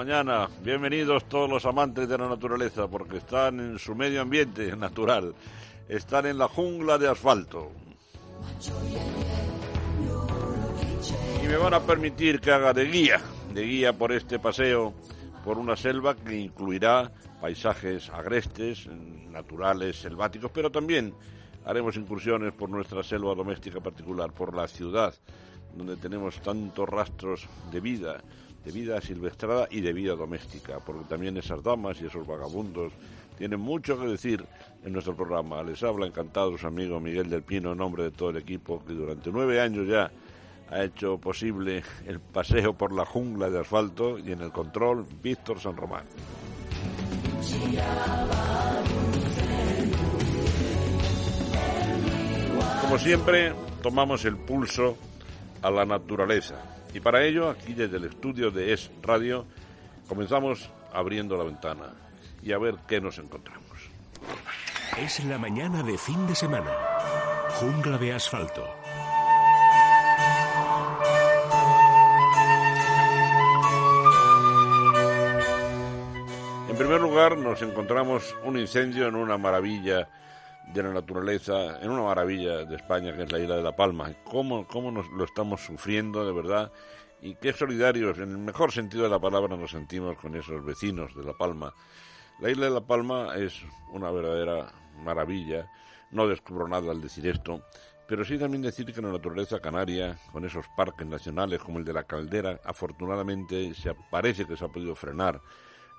Mañana. Bienvenidos todos los amantes de la naturaleza, porque están en su medio ambiente natural. Están en la jungla de asfalto. Y me van a permitir que haga de guía, de guía por este paseo por una selva que incluirá paisajes agrestes, naturales, selváticos, pero también haremos incursiones por nuestra selva doméstica particular, por la ciudad donde tenemos tantos rastros de vida, de vida silvestrada y de vida doméstica, porque también esas damas y esos vagabundos tienen mucho que decir en nuestro programa. Les habla encantado su amigo Miguel del Pino en nombre de todo el equipo que durante nueve años ya ha hecho posible el paseo por la jungla de asfalto y en el control Víctor San Román. Como siempre, tomamos el pulso a la naturaleza. Y para ello, aquí desde el estudio de Es Radio, comenzamos abriendo la ventana y a ver qué nos encontramos. Es la mañana de fin de semana. Jungla de asfalto. En primer lugar, nos encontramos un incendio en una maravilla de la naturaleza, en una maravilla de España que es la isla de La Palma. ¿Cómo, cómo nos lo estamos sufriendo de verdad? Y qué solidarios, en el mejor sentido de la palabra, nos sentimos con esos vecinos de La Palma. La isla de La Palma es una verdadera maravilla. No descubro nada al decir esto, pero sí también decir que la naturaleza canaria, con esos parques nacionales como el de la Caldera, afortunadamente se parece que se ha podido frenar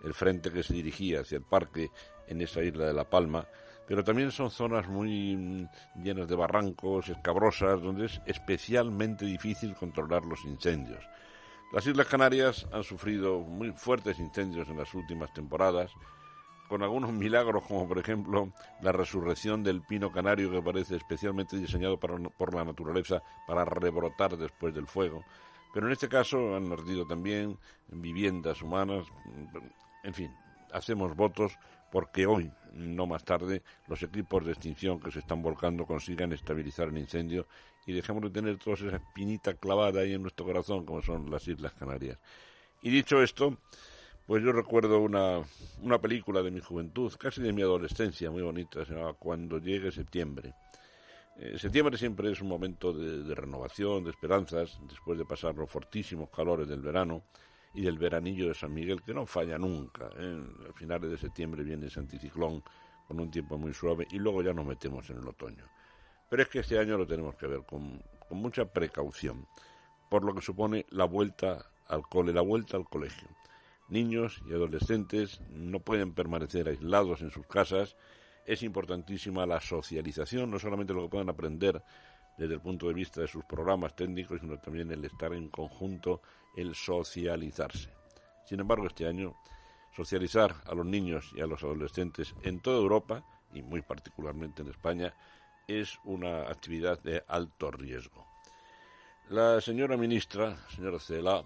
el frente que se dirigía hacia el parque en esa isla de La Palma, pero también son zonas muy mm, llenas de barrancos, escabrosas, donde es especialmente difícil controlar los incendios. Las Islas Canarias han sufrido muy fuertes incendios en las últimas temporadas, con algunos milagros como por ejemplo la resurrección del pino canario que parece especialmente diseñado por la naturaleza para rebrotar después del fuego. Pero en este caso han ardido también viviendas humanas, en fin, hacemos votos porque hoy, no más tarde, los equipos de extinción que se están volcando consigan estabilizar el incendio y dejemos de tener toda esa espinita clavada ahí en nuestro corazón como son las Islas Canarias. Y dicho esto, pues yo recuerdo una, una película de mi juventud, casi de mi adolescencia, muy bonita, se llamaba Cuando llegue septiembre. Eh, septiembre siempre es un momento de, de renovación, de esperanzas, después de pasar los fortísimos calores del verano y del veranillo de San Miguel, que no falla nunca. ¿eh? A finales de septiembre viene ese anticiclón con un tiempo muy suave y luego ya nos metemos en el otoño. Pero es que este año lo tenemos que ver con, con mucha precaución, por lo que supone la vuelta al cole, la vuelta al colegio. Niños y adolescentes no pueden permanecer aislados en sus casas. Es importantísima la socialización, no solamente lo que puedan aprender desde el punto de vista de sus programas técnicos, sino también el estar en conjunto el socializarse. Sin embargo, este año, socializar a los niños y a los adolescentes en toda Europa, y muy particularmente en España, es una actividad de alto riesgo. La señora ministra, señora Cela,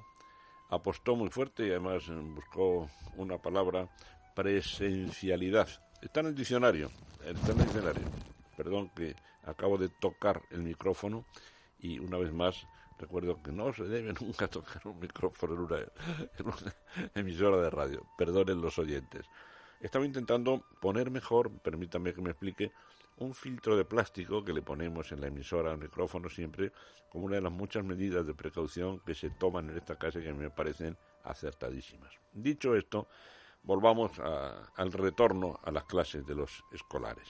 apostó muy fuerte y además buscó una palabra, presencialidad. Está en el diccionario, está en el diccionario. Perdón que acabo de tocar el micrófono y una vez más Recuerdo que no se debe nunca tocar un micrófono en una, emisora de radio. Perdonen los oyentes. Estaba intentando poner mejor, permítame que me explique, un filtro de plástico que le ponemos en la emisora al micrófono siempre como una de las muchas medidas de precaución que se toman en esta casa que a mí me parecen acertadísimas. Dicho esto, volvamos al retorno a las clases de los escolares.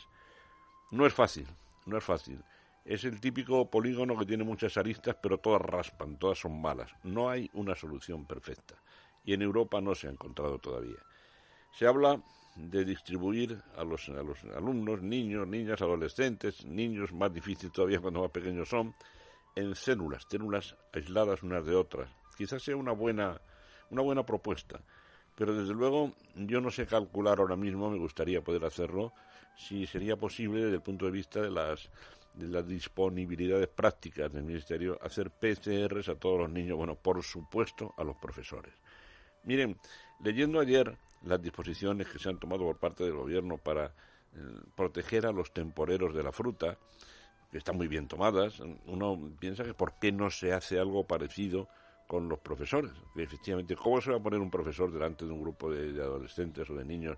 No es fácil, no es fácil. Es el típico polígono que tiene muchas aristas, pero todas raspan, todas son malas. No hay una solución perfecta. Y en Europa no se ha encontrado todavía. Se habla de distribuir a los, a los alumnos, niños, niñas, adolescentes, niños más difíciles todavía cuando más pequeños son, en células, células aisladas unas de otras. Quizás sea una buena, una buena propuesta, pero desde luego yo no sé calcular ahora mismo, me gustaría poder hacerlo, si sería posible desde el punto de vista de las de las disponibilidades prácticas del Ministerio hacer PCRs a todos los niños, bueno, por supuesto a los profesores. Miren, leyendo ayer las disposiciones que se han tomado por parte del gobierno para eh, proteger a los temporeros de la fruta, que están muy bien tomadas, uno piensa que por qué no se hace algo parecido con los profesores. efectivamente, ¿cómo se va a poner un profesor delante de un grupo de, adolescentes o de niños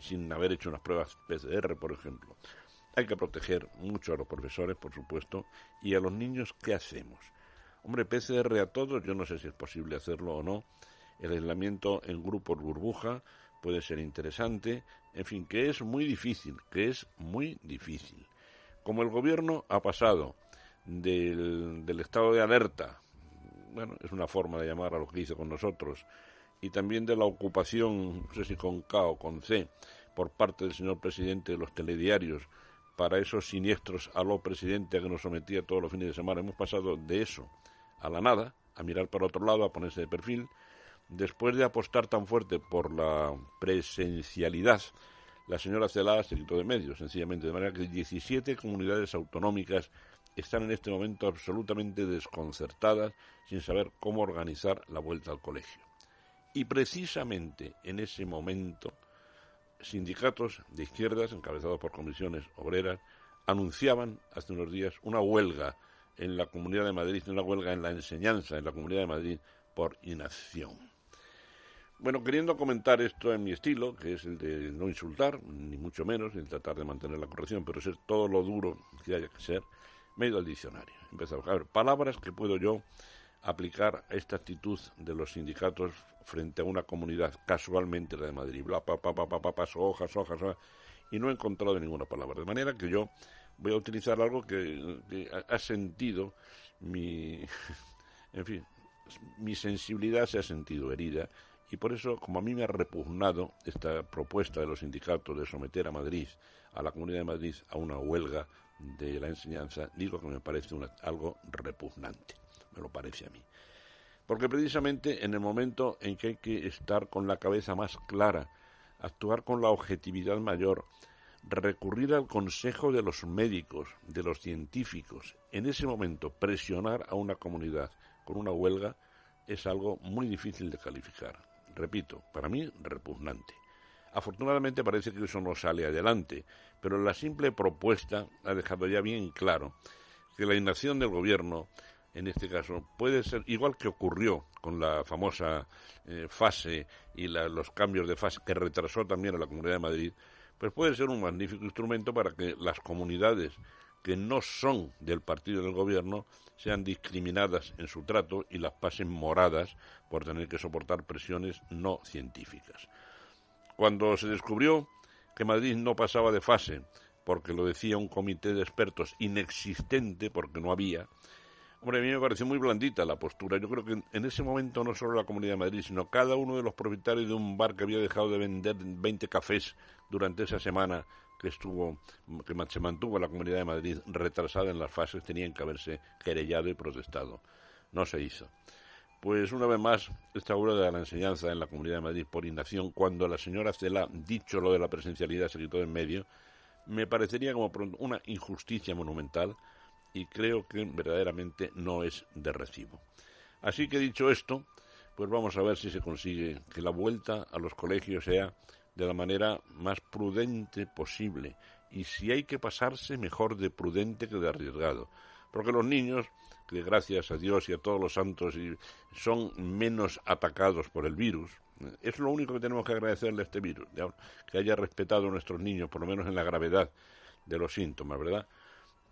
sin haber hecho unas pruebas PCR, por ejemplo? Hay que proteger mucho a los profesores, por supuesto, y a los niños, ¿qué hacemos? Hombre, PCR a todos, yo no sé si es posible hacerlo o no, el aislamiento en grupos burbuja puede ser interesante, en fin, que es muy difícil, que es muy difícil. Como el gobierno ha pasado del, estado de alerta, bueno, es una forma de llamar a lo que hizo con nosotros, y también de la ocupación, no sé si con K o con C, por parte del señor presidente de los telediarios para esos siniestros a lo presidente que nos sometía todos los fines de semana. Hemos pasado de eso a la nada, a mirar para otro lado, a ponerse de perfil, Después de apostar tan fuerte por la presencialidad, la señora Celada se quitó de medio, sencillamente, de manera que 17 comunidades autonómicas están en este momento absolutamente desconcertadas, sin saber cómo organizar la vuelta al colegio. Y precisamente en ese momento, sindicatos de izquierdas, encabezados por comisiones obreras, anunciaban hace unos días una huelga en la Comunidad de Madrid, una huelga en la enseñanza en la Comunidad de Madrid por inacción. Bueno, queriendo comentar esto en mi estilo, que es el de no insultar, ni mucho menos, el tratar de mantener la corrección, pero ser todo lo duro que haya que ser, me he ido al diccionario. Empezado a ver palabras que puedo yo aplicar esta actitud de los sindicatos frente a una comunidad, casualmente la de Madrid, bla, pa, pa, pa, pa, pa, hojas, hojas, hojas, y no he encontrado ninguna palabra. De manera que yo voy a utilizar algo que, ha sentido mi, en fin, mi sensibilidad se ha sentido herida y por eso, como a mí me ha repugnado esta propuesta de los sindicatos de someter a Madrid, a la Comunidad de Madrid, a una huelga de la enseñanza, digo que me parece algo repugnante, me lo parece a mí. Porque precisamente en el momento en que hay que estar con la cabeza más clara, actuar con la objetividad mayor, recurrir al consejo de los médicos, de los científicos, en ese momento presionar a una comunidad con una huelga es algo muy difícil de calificar repito, para mí repugnante. Afortunadamente parece que eso no sale adelante, pero la simple propuesta ha dejado ya bien claro que la inacción del gobierno, en este caso, puede ser igual que ocurrió con la famosa eh, fase y los cambios de fase que retrasó también a la Comunidad de Madrid, pues puede ser un magnífico instrumento para que las comunidades que no son del partido del gobierno sean discriminadas en su trato y las pasen moradas por tener que soportar presiones no científicas. Cuando se descubrió que Madrid no pasaba de fase, porque lo decía un comité de expertos inexistente, porque no había, Hombre, a mí me pareció muy blandita la postura. Yo creo que en ese momento no solo la Comunidad de Madrid, sino cada uno de los propietarios de un bar que había dejado de vender 20 cafés durante esa semana que estuvo que se mantuvo la Comunidad de Madrid retrasada en las fases tenían que haberse querellado y protestado. No se hizo. Pues una vez más, esta obra de la enseñanza en la Comunidad de Madrid por inacción, cuando la señora Cela, dicho lo de la presencialidad, se quitó en medio, me parecería como una injusticia monumental y creo que verdaderamente no es de recibo. Así que dicho esto, pues vamos a ver si se consigue que la vuelta a los colegios sea de la manera más prudente posible y si hay que pasarse mejor de prudente que de arriesgado. Porque los niños, que gracias a Dios y a todos los santos son menos atacados por el virus, es lo único que tenemos que agradecerle a este virus, que haya respetado a nuestros niños, por lo menos en la gravedad de los síntomas, ¿verdad?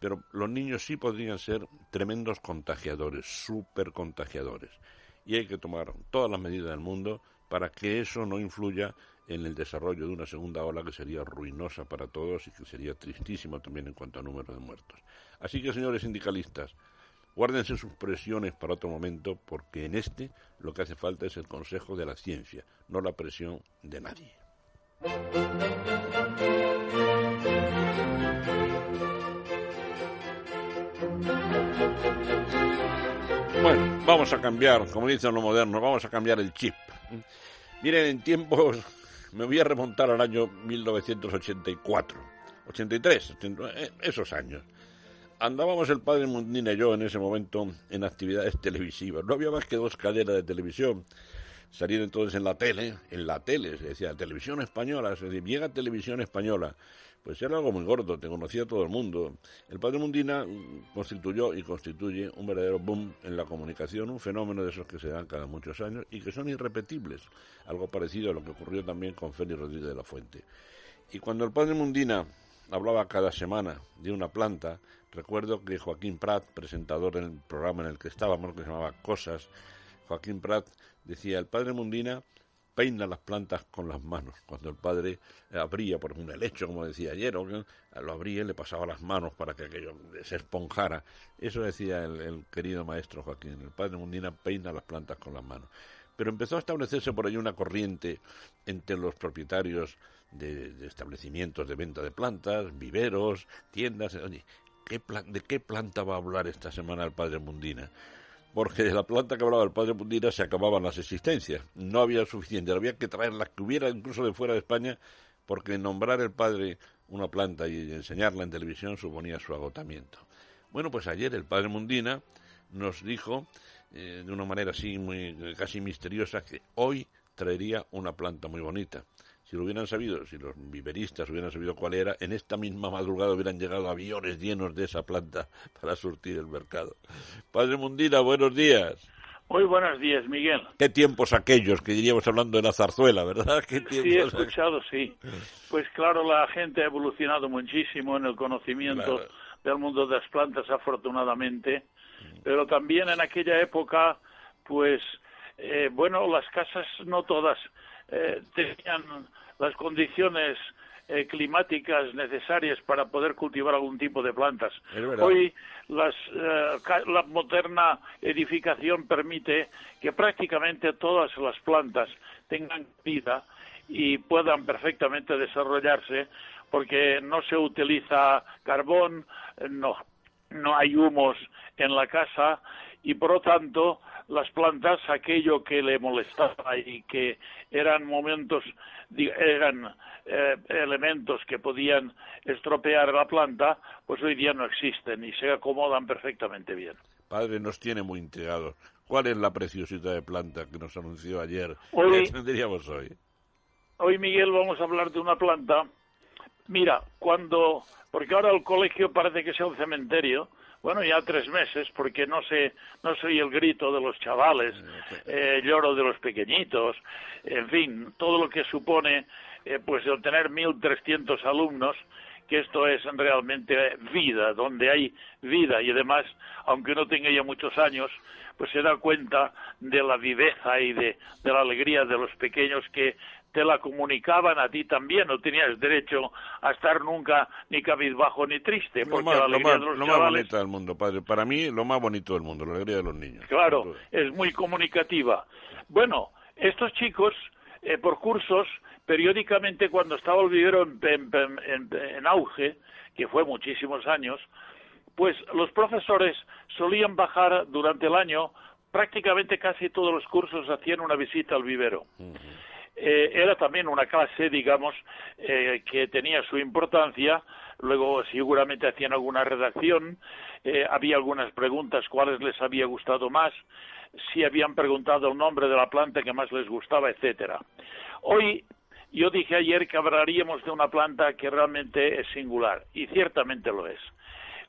Pero los niños sí podrían ser tremendos contagiadores, súper contagiadores. Y hay que tomar todas las medidas del mundo para que eso no influya en el desarrollo de una segunda ola que sería ruinosa para todos y que sería tristísimo también en cuanto a número de muertos. Así que, señores sindicalistas, guárdense sus presiones para otro momento, porque en este lo que hace falta es el consejo de la ciencia, no la presión de nadie. Bueno, vamos a cambiar, como dicen los modernos, vamos a cambiar el chip. Miren, en tiempos me voy a remontar al año 1984, 83, eh, esos años. Andábamos el padre Mundina y yo en ese momento en actividades televisivas. No había más que dos cadenas de televisión. Salían entonces en la tele, en la tele, se decía televisión española, se decía, llega televisión española pues era algo muy gordo, te conocía todo el mundo. El Padre Mundina constituyó y constituye un verdadero boom en la comunicación, un fenómeno de esos que se dan cada muchos años y que son irrepetibles, algo parecido a lo que ocurrió también con Félix Rodríguez de la Fuente. Y cuando el Padre Mundina hablaba cada semana de una planta, recuerdo que Joaquín Prat, presentador en el programa en el que estábamos, que se llamaba Cosas, Joaquín Prat decía, el Padre Mundina peina las plantas con las manos. Cuando el padre abría, por ejemplo, el hecho, como decía ayer, lo abría y le pasaba las manos para que aquello se esponjara. Eso decía el, querido maestro Joaquín. El padre Mundina peina las plantas con las manos. Pero empezó a establecerse por ahí una corriente entre los propietarios de, establecimientos de venta de plantas, viveros, tiendas. Oye, ¿de qué planta va a hablar esta semana el padre Mundina? Porque la planta que hablaba el padre Mundina se acababan las existencias. No había suficiente, había que traer las que hubiera incluso de fuera de España, porque nombrar el padre una planta y enseñarla en televisión suponía su agotamiento. Bueno, pues ayer el padre Mundina nos dijo, eh, de una manera así muy casi misteriosa, que hoy traería una planta muy bonita. Si lo hubieran sabido, si los viveristas hubieran sabido cuál era, en esta misma madrugada hubieran llegado aviones llenos de esa planta para surtir el mercado. Padre Mundina, buenos días. Muy buenos días, Miguel. Qué tiempos aquellos, que diríamos hablando de la zarzuela, ¿verdad? ¿Qué sí, he escuchado, sí. Pues claro, la gente ha evolucionado muchísimo en el conocimiento del mundo de las plantas, afortunadamente, pero también en aquella época, pues, eh, bueno, las casas, no todas, eh, tenían las condiciones eh, climáticas necesarias para poder cultivar algún tipo de plantas. Hoy las, eh, la moderna edificación permite que prácticamente todas las plantas tengan vida y puedan perfectamente desarrollarse porque no se utiliza carbón, no, no hay humos en la casa y por lo tanto las plantas aquello que le molestaba y que eran momentos eran eh, elementos que podían estropear la planta pues hoy día no existen y se acomodan perfectamente bien. Padre nos tiene muy intrigados. Cuál es la preciosidad de planta que nos anunció ayer hoy tendríamos hoy hoy Miguel vamos a hablar de una planta. Mira cuando porque ahora el colegio parece que sea un cementerio bueno, ya tres meses, porque no sé, no soy el grito de los chavales, eh, el lloro de los pequeñitos, en fin, todo lo que supone, eh, pues el tener 1.300 alumnos, que esto es realmente vida, donde hay vida y además, aunque no tenga ya muchos años, pues se da cuenta de la viveza y de, de la alegría de los pequeños que te la comunicaban a ti también, no tenías derecho a estar nunca ni cabizbajo ni triste, porque la alegría de los lo más bonito del mundo, padre. Para mí, lo más bonito del mundo, la alegría de los niños. Claro, es muy comunicativa. Bueno, estos chicos, eh, por cursos, periódicamente cuando estaba el vivero en auge, que fue muchísimos años, pues los profesores solían bajar durante el año, prácticamente casi todos los cursos hacían una visita al vivero. Eh, era también una clase, digamos, eh, que tenía su importancia. Luego seguramente hacían alguna redacción, eh, había algunas preguntas cuáles les había gustado más, si habían preguntado el nombre de la planta que más les gustaba, etcétera. Hoy yo dije ayer que hablaríamos de una planta que realmente es singular y ciertamente lo es.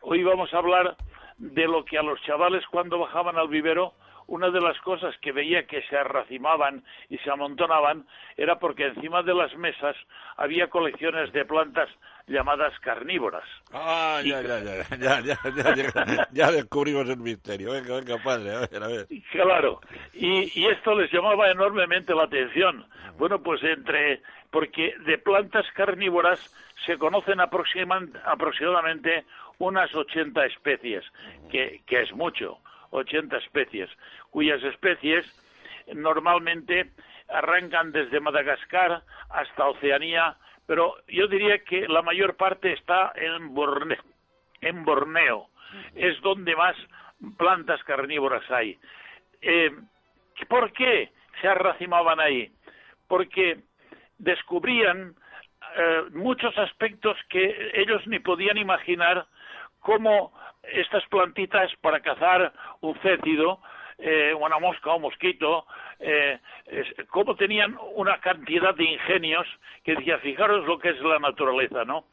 Hoy vamos a hablar de lo que a los chavales cuando bajaban al vivero una de las cosas que veía que se arracimaban y se amontonaban era porque encima de las mesas había colecciones de plantas llamadas carnívoras. Ah, ya, ya, ya, ya, ya, ya, ya, descubrimos el misterio. Venga, venga, padre, a ver, a ver. Claro, y, y esto les llamaba enormemente la atención. Bueno, pues entre, porque de plantas carnívoras se conocen aproximadamente unas 80 especies, que, que es mucho, 80 especies, cuyas especies normalmente arrancan desde Madagascar hasta Oceanía, pero yo diría que la mayor parte está en Borneo. En Borneo es donde más plantas carnívoras hay. Eh, ¿Por qué se arracimaban ahí? Porque descubrían eh, muchos aspectos que ellos ni podían imaginar cómo estas plantitas para cazar un cétido, eh, una mosca o mosquito, eh, cómo tenían una cantidad de ingenios que decía, fijaros lo que es la naturaleza, ¿no?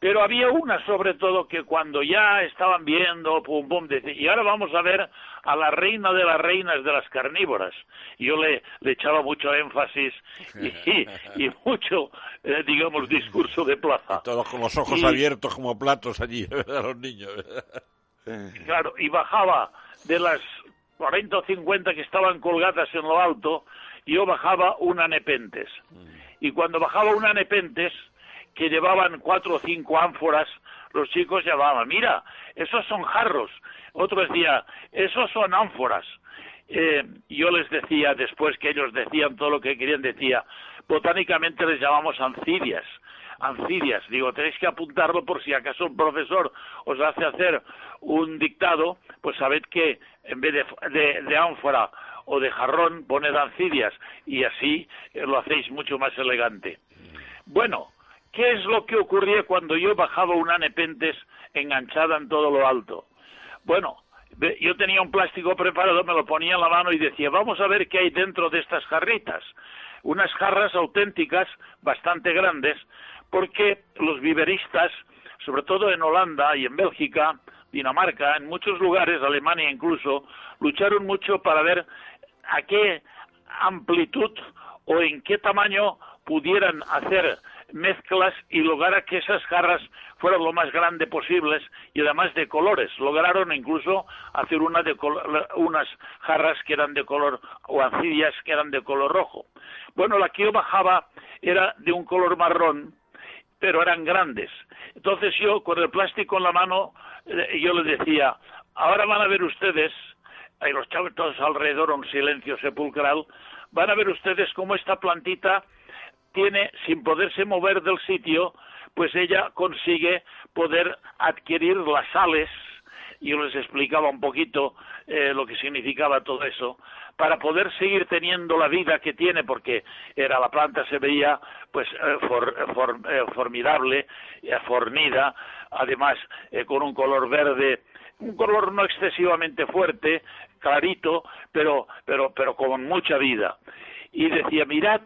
Pero había una sobre todo que cuando ya estaban viendo, pum, pum, decía, y ahora vamos a ver a la reina de las reinas de las carnívoras. Yo le, le echaba mucho énfasis y, y, mucho, eh, digamos, discurso de plaza. Todos con los ojos abiertos como platos allí, a los niños. claro, y bajaba de las 40 o 50 que estaban colgadas en lo alto, yo bajaba una nepentes. Mm. Y cuando bajaba una nepentes, que llevaban cuatro o cinco ánforas, los chicos llamaban, mira, esos son jarros. Otro decía, esos son ánforas. Eh, yo les decía, después que ellos decían todo lo que querían, decía, botánicamente les llamamos anfibias. Anfibias, digo, tenéis que apuntarlo por si acaso un profesor os hace hacer un dictado, pues sabed que en vez de, de ánfora o de jarrón, poned anfibias y así lo hacéis mucho más elegante. Bueno, ¿Qué es lo que ocurría cuando yo bajaba una nepentes enganchada en todo lo alto? Bueno, yo tenía un plástico preparado, me lo ponía en la mano y decía, vamos a ver qué hay dentro de estas jarritas. Unas jarras auténticas, bastante grandes, porque los viveristas, sobre todo en Holanda y en Bélgica, Dinamarca, en muchos lugares, Alemania incluso, lucharon mucho para ver a qué amplitud o en qué tamaño pudieran hacer mezclas y lograr que esas jarras fueran lo más grande posibles y además de colores. Lograron incluso hacer una de unas jarras que eran de color o ancidias que eran de color rojo. Bueno, la que yo bajaba era de un color marrón, pero eran grandes. Entonces yo con el plástico en la mano eh, yo les decía, ahora van a ver ustedes, y los chavos todos alrededor un silencio sepulcral, van a ver ustedes cómo esta plantita tiene, sin poderse mover del sitio, pues ella consigue poder adquirir las sales, y yo les explicaba un poquito eh, lo que significaba todo eso, para poder seguir teniendo la vida que tiene, porque era la planta se veía pues eh, eh, formidable, fornida, además con un color verde, un color no excesivamente fuerte, clarito, pero, pero, pero con mucha vida. Y decía, mirad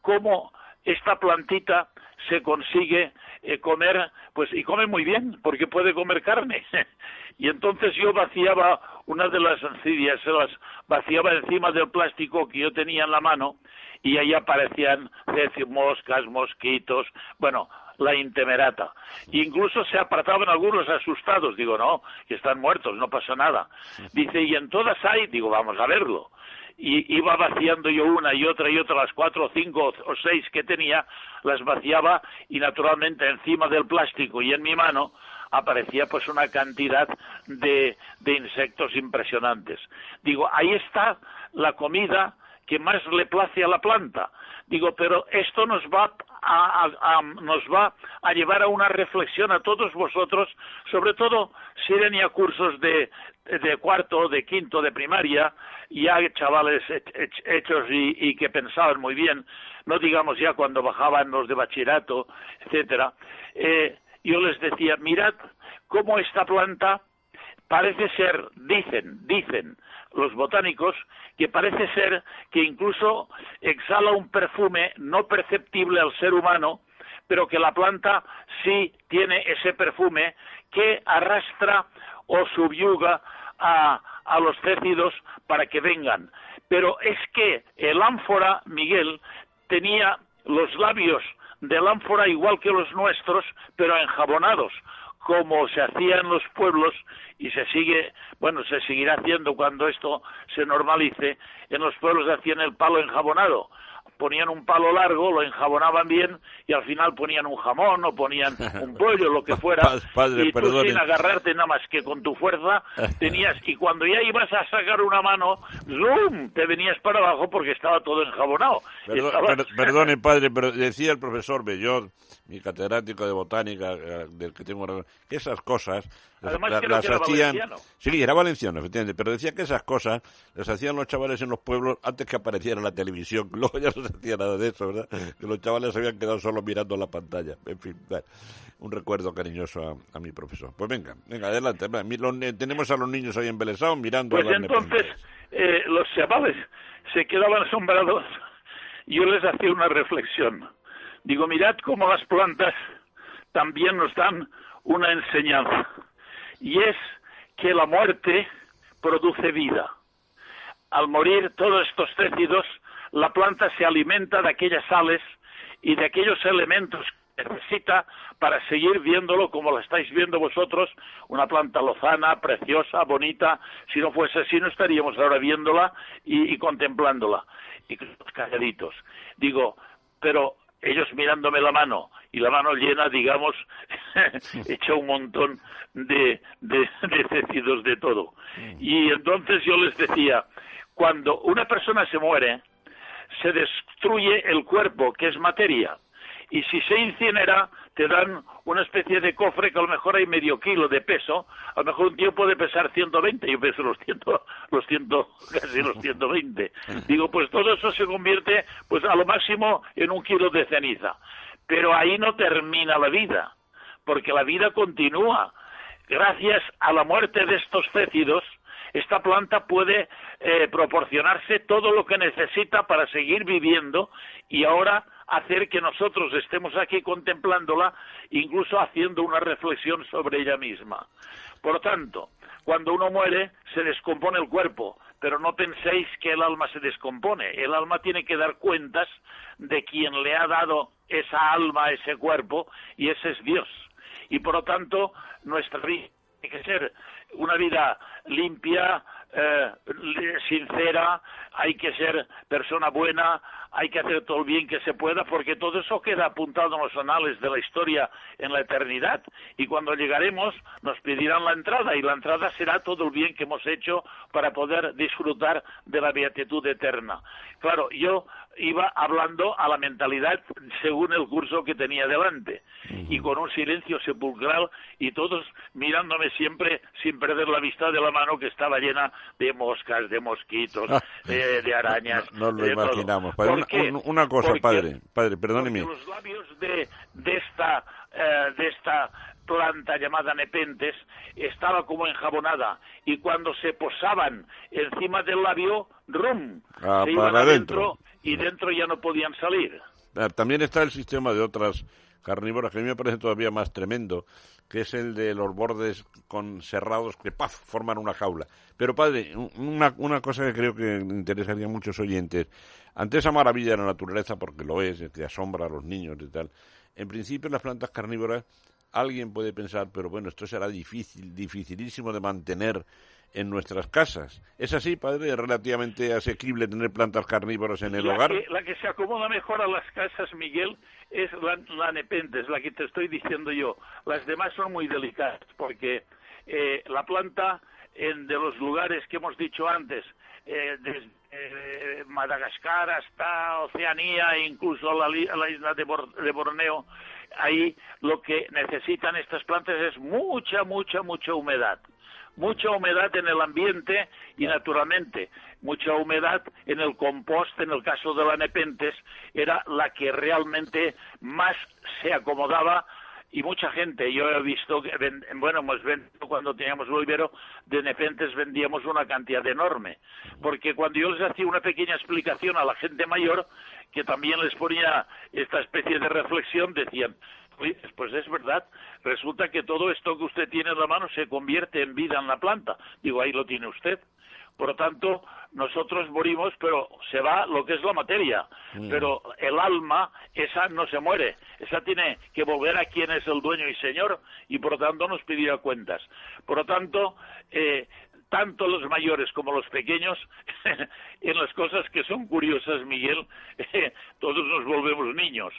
cómo esta plantita se consigue eh, comer, pues y come muy bien, porque puede comer carne. y entonces yo vaciaba una de las ancidias, se las vaciaba encima del plástico que yo tenía en la mano y ahí aparecían moscas, mosquitos, bueno, la intemerata. Incluso se apartaban algunos asustados, digo, no, que están muertos, no pasa nada. Dice, y en todas hay, digo, vamos a verlo y iba vaciando yo una y otra y otra, las cuatro cinco o seis que tenía, las vaciaba y naturalmente encima del plástico y en mi mano aparecía pues una cantidad de, de insectos impresionantes. Digo, ahí está la comida que más le place a la planta. Digo, pero esto nos va a, nos va a llevar a una reflexión a todos vosotros, sobre todo si a cursos de, de cuarto, de quinto, de primaria, ya chavales hechos y, que pensaban muy bien, no digamos ya cuando bajaban los de bachillerato, etcétera, eh, yo les decía, mirad cómo esta planta parece ser, dicen, dicen los botánicos, que parece ser que incluso exhala un perfume no perceptible al ser humano, pero que la planta sí tiene ese perfume que arrastra o subyuga a, a los cécidos para que vengan. Pero es que el ánfora, Miguel, tenía los labios del ánfora igual que los nuestros, pero enjabonados, como se hacía en los pueblos y se sigue, bueno, se seguirá haciendo cuando esto se normalice, en los pueblos hacían el palo enjabonado ponían un palo largo, lo enjabonaban bien y al final ponían un jamón o ponían un pollo, lo que fuera. y tú sin agarrarte nada más que con tu fuerza tenías y cuando ya ibas a sacar una mano, ¡zoom! te venías para abajo porque estaba todo enjabonado. Perdone, padre, pero decía el profesor Bellot, mi catedrático de botánica, eh, del que tengo que esas cosas Además, las hacían. Sí, era valenciano, efectivamente, pero decía que esas cosas las hacían los chavales en los pueblos antes que apareciera la televisión. Luego ya no se hacía nada de eso, ¿verdad? Que los chavales habían quedado solo mirando la pantalla. En fin, un recuerdo cariñoso a, mi profesor. Pues venga, venga, adelante. tenemos a los niños ahí embelesados mirando pues entonces, eh, los chavales se quedaban asombrados. Yo les hacía una reflexión. Digo, mirad cómo las plantas también nos dan una enseñanza y es que la muerte produce vida. Al morir todos estos tecidos, la planta se alimenta de aquellas sales y de aquellos elementos que necesita para seguir viéndolo como lo estáis viendo vosotros, una planta lozana, preciosa, bonita. Si no fuese así, no estaríamos ahora viéndola y, y contemplándola. Y calladitos. Digo, pero ellos mirándome la mano y la mano llena, digamos, hecha un montón de, de, de de todo. Y entonces yo les decía, cuando una persona se muere, se destruye el cuerpo, que es materia, y si se incinera, te dan una especie de cofre que a lo mejor hay medio kilo de peso, a lo mejor un tío puede pesar 120, yo peso los 100, los 100, casi los 120. Digo, pues todo eso se convierte, pues a lo máximo en un kilo de ceniza. Pero ahí no termina la vida, porque la vida continúa. Gracias a la muerte de estos cécidos, esta planta puede eh, proporcionarse todo lo que necesita para seguir viviendo y ahora hacer que nosotros estemos aquí contemplándola, incluso haciendo una reflexión sobre ella misma. Por lo tanto, cuando uno muere, se descompone el cuerpo, pero no penséis que el alma se descompone. El alma tiene que dar cuentas de quien le ha dado esa alma ese cuerpo, y ese es Dios. Y por lo tanto, nuestra vida tiene que ser una vida limpia, eh, sincera, hay que ser persona buena, hay que hacer todo el bien que se pueda, porque todo eso queda apuntado en los anales de la historia en la eternidad, y cuando llegaremos nos pedirán la entrada, y la entrada será todo el bien que hemos hecho para poder disfrutar de la beatitud eterna. Claro, yo iba hablando a la mentalidad según el curso que tenía delante, y con un silencio sepulcral, y todos mirándome siempre sin perder la vista de la mano que estaba llena de moscas, de mosquitos, ah. de, arañas. No, lo imaginamos. Una, cosa, padre, padre, perdóneme. Los labios de, de esta eh, de esta planta llamada nepentes estaba como enjabonada y cuando se posaban encima del labio, rum, ah, se iban adentro y dentro ya no podían salir. Ah, también está el sistema de otras carnívoras que a mí me parece todavía más tremendo, que es el de los bordes con cerrados que ¡paf! forman una jaula. Pero padre, una, una cosa que creo que interesaría a muchos oyentes, ante esa maravilla de la naturaleza, porque lo es, que asombra a los niños y tal, en principio las plantas carnívoras, alguien puede pensar, pero bueno, esto será difícil, dificilísimo de mantener en nuestras casas. ¿Es así, padre? ¿Es relativamente asequible tener plantas carnívoras en el hogar? la que se acomoda mejor a las casas, Miguel, es la, la nepentes, la que te estoy diciendo yo. Las demás son muy delicadas porque eh, la planta en, de los lugares que hemos dicho antes, eh, desde eh, Madagascar hasta Oceanía e incluso la, la isla de, de Borneo, ahí lo que necesitan estas plantas es mucha, mucha, mucha humedad mucha humedad en el ambiente y naturalmente mucha humedad en el compost, en el caso de la nepentes, era la que realmente más se acomodaba y mucha gente, yo he visto, que bueno, hemos vendido cuando teníamos el vivero, de nepentes vendíamos una cantidad enorme, porque cuando yo les hacía una pequeña explicación a la gente mayor, que también les ponía esta especie de reflexión, decían, pues es verdad. Resulta que todo esto que usted tiene en la mano se convierte en vida en la planta. Digo, ahí lo tiene usted. Por lo tanto, nosotros morimos, pero se va lo que es la materia. Mm. Pero el alma, esa no se muere. Esa tiene que volver a quien es el dueño y señor y por lo tanto nos pidirá cuentas. Por lo tanto, eh, tanto los mayores como los pequeños, en las cosas que son curiosas, Miguel, todos nos volvemos niños.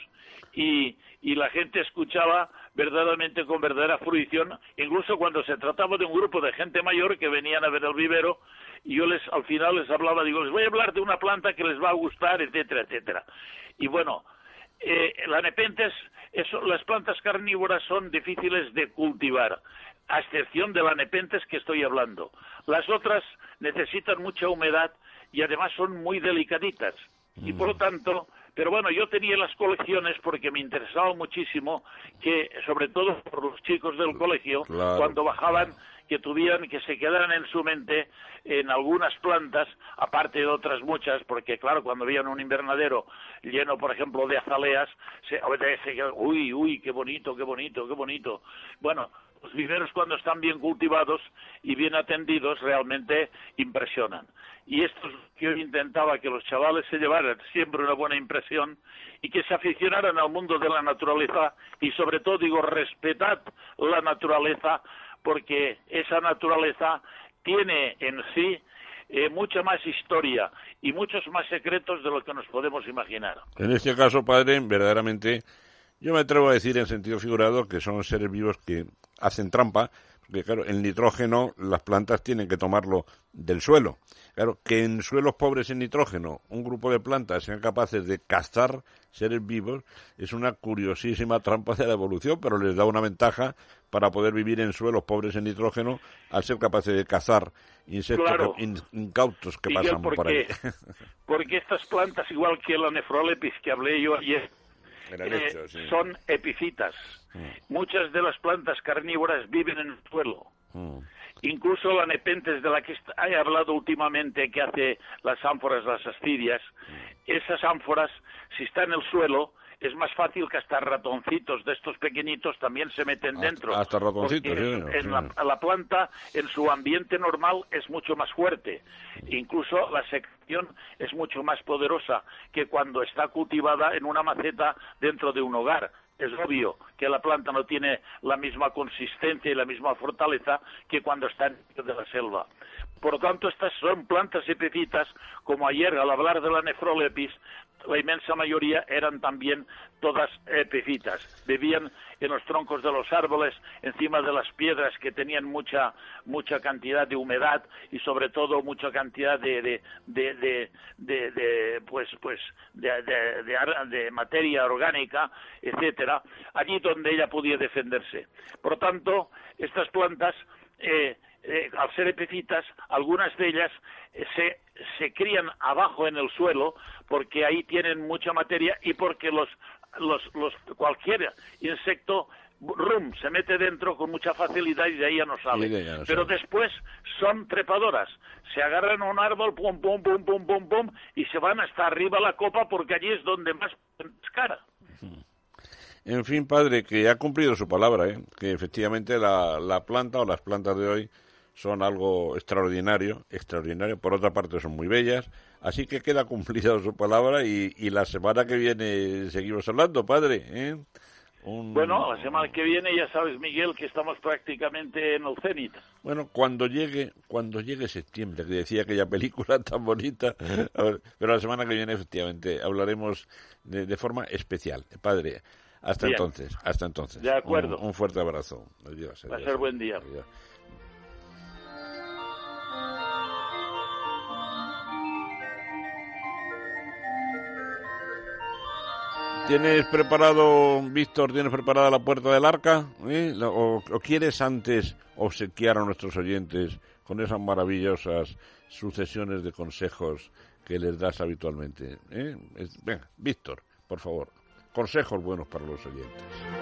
Y, y la gente escuchaba verdaderamente con verdadera fruición, incluso cuando se trataba de un grupo de gente mayor que venían a ver el vivero, y yo les al final les hablaba, digo, les voy a hablar de una planta que les va a gustar, etcétera, etcétera. Y bueno, eh, la nepentes, eso, las plantas carnívoras son difíciles de cultivar, a excepción de la nepentes que estoy hablando. Las otras necesitan mucha humedad y además son muy delicaditas. Y por lo mm. tanto, pero bueno, yo tenía las colecciones porque me interesaba muchísimo que, sobre todo por los chicos del colegio, cuando bajaban, que tuvieran, que se quedaran en su mente en algunas plantas, aparte de otras muchas, porque claro, cuando veían un invernadero lleno, por ejemplo, de azaleas, se, se uy, uy, qué bonito, qué bonito, qué bonito. Bueno, los viveros cuando están bien cultivados y bien atendidos realmente impresionan. Y esto es lo que yo intentaba, que los chavales se llevaran siempre una buena impresión y que se aficionaran al mundo de la naturaleza y sobre todo digo, respetad la naturaleza porque esa naturaleza tiene en sí eh, mucha más historia y muchos más secretos de lo que nos podemos imaginar. En este caso, padre, verdaderamente yo me atrevo a decir en sentido figurado que son seres vivos que hacen trampa, porque claro, el nitrógeno las plantas tienen que tomarlo del suelo. Claro, que en suelos pobres en nitrógeno un grupo de plantas sean capaces de cazar seres vivos es una curiosísima trampa de la evolución, pero les da una ventaja para poder vivir en suelos pobres en nitrógeno al ser capaces de cazar insectos incautos que pasan por ahí. porque estas plantas, igual que la nefrolepis que hablé yo ayer, eh, son epifitas. Mm. Muchas de las plantas carnívoras viven en el suelo. Mm. Incluso la nepentes de la que he hablado últimamente, que hace las ánforas, las astidias, mm. esas ánforas, si están en el suelo, es más fácil que hasta ratoncitos de estos pequeñitos también se meten dentro. Hasta ratoncitos, en la, planta, en su ambiente normal, es mucho más fuerte. Incluso la sección es mucho más poderosa que cuando está cultivada en una maceta dentro de un hogar es obvio que la planta no tiene la misma consistencia y la misma fortaleza que cuando está en medio de la selva. Por lo tanto, estas son plantas epífitas, como ayer al hablar de la nefrolepis, la inmensa mayoría eran también todas epífitas. Vivían en los troncos de los árboles, encima de las piedras que tenían mucha mucha cantidad de humedad y sobre todo mucha cantidad de de, de, pues pues de, materia orgánica, etcétera, allí donde ella podía defenderse. Por tanto, estas plantas eh, eh, al ser epicitas, algunas de ellas eh, se, se crían abajo en el suelo porque ahí tienen mucha materia y porque los, los, los cualquier insecto rum, se mete dentro con mucha facilidad y de ahí ya no sale. Pero después son trepadoras. Se agarran a un árbol, pum, pum, pum, pum, pum, pum, y se van hasta arriba la copa porque allí es donde más cara. En fin, padre, que ha cumplido su palabra, ¿eh? que efectivamente la, la planta o las plantas de hoy son algo extraordinario, extraordinario. Por otra parte, son muy bellas. Así que queda cumplida su palabra y, y la semana que viene seguimos hablando, padre. ¿eh? Bueno, la semana que viene ya sabes, Miguel, que estamos prácticamente en el cenit. Bueno, cuando llegue, cuando llegue septiembre, que decía aquella película tan bonita, pero la semana que viene efectivamente hablaremos de, forma especial. Padre, hasta entonces, hasta entonces. De acuerdo. Un, fuerte abrazo. Adiós. Va a ser buen día. ¿Tienes preparado, Víctor, tienes preparada la puerta del arca? ¿Eh? ¿O, quieres antes obsequiar a nuestros oyentes con esas maravillosas sucesiones de consejos que les das habitualmente? ¿Eh? venga, Víctor, por favor, consejos buenos para los oyentes.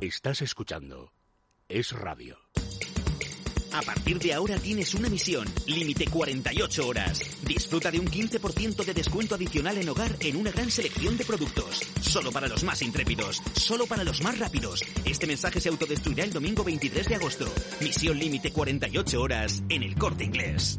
Estás escuchando Es Radio. A partir de ahora tienes una misión, límite 48 horas. Disfruta de un 15% de descuento adicional en hogar en una gran selección de productos. Solo para los más intrépidos, solo para los más rápidos. Este mensaje se autodestruirá el domingo 23 de agosto. Misión límite 48 horas en el corte inglés.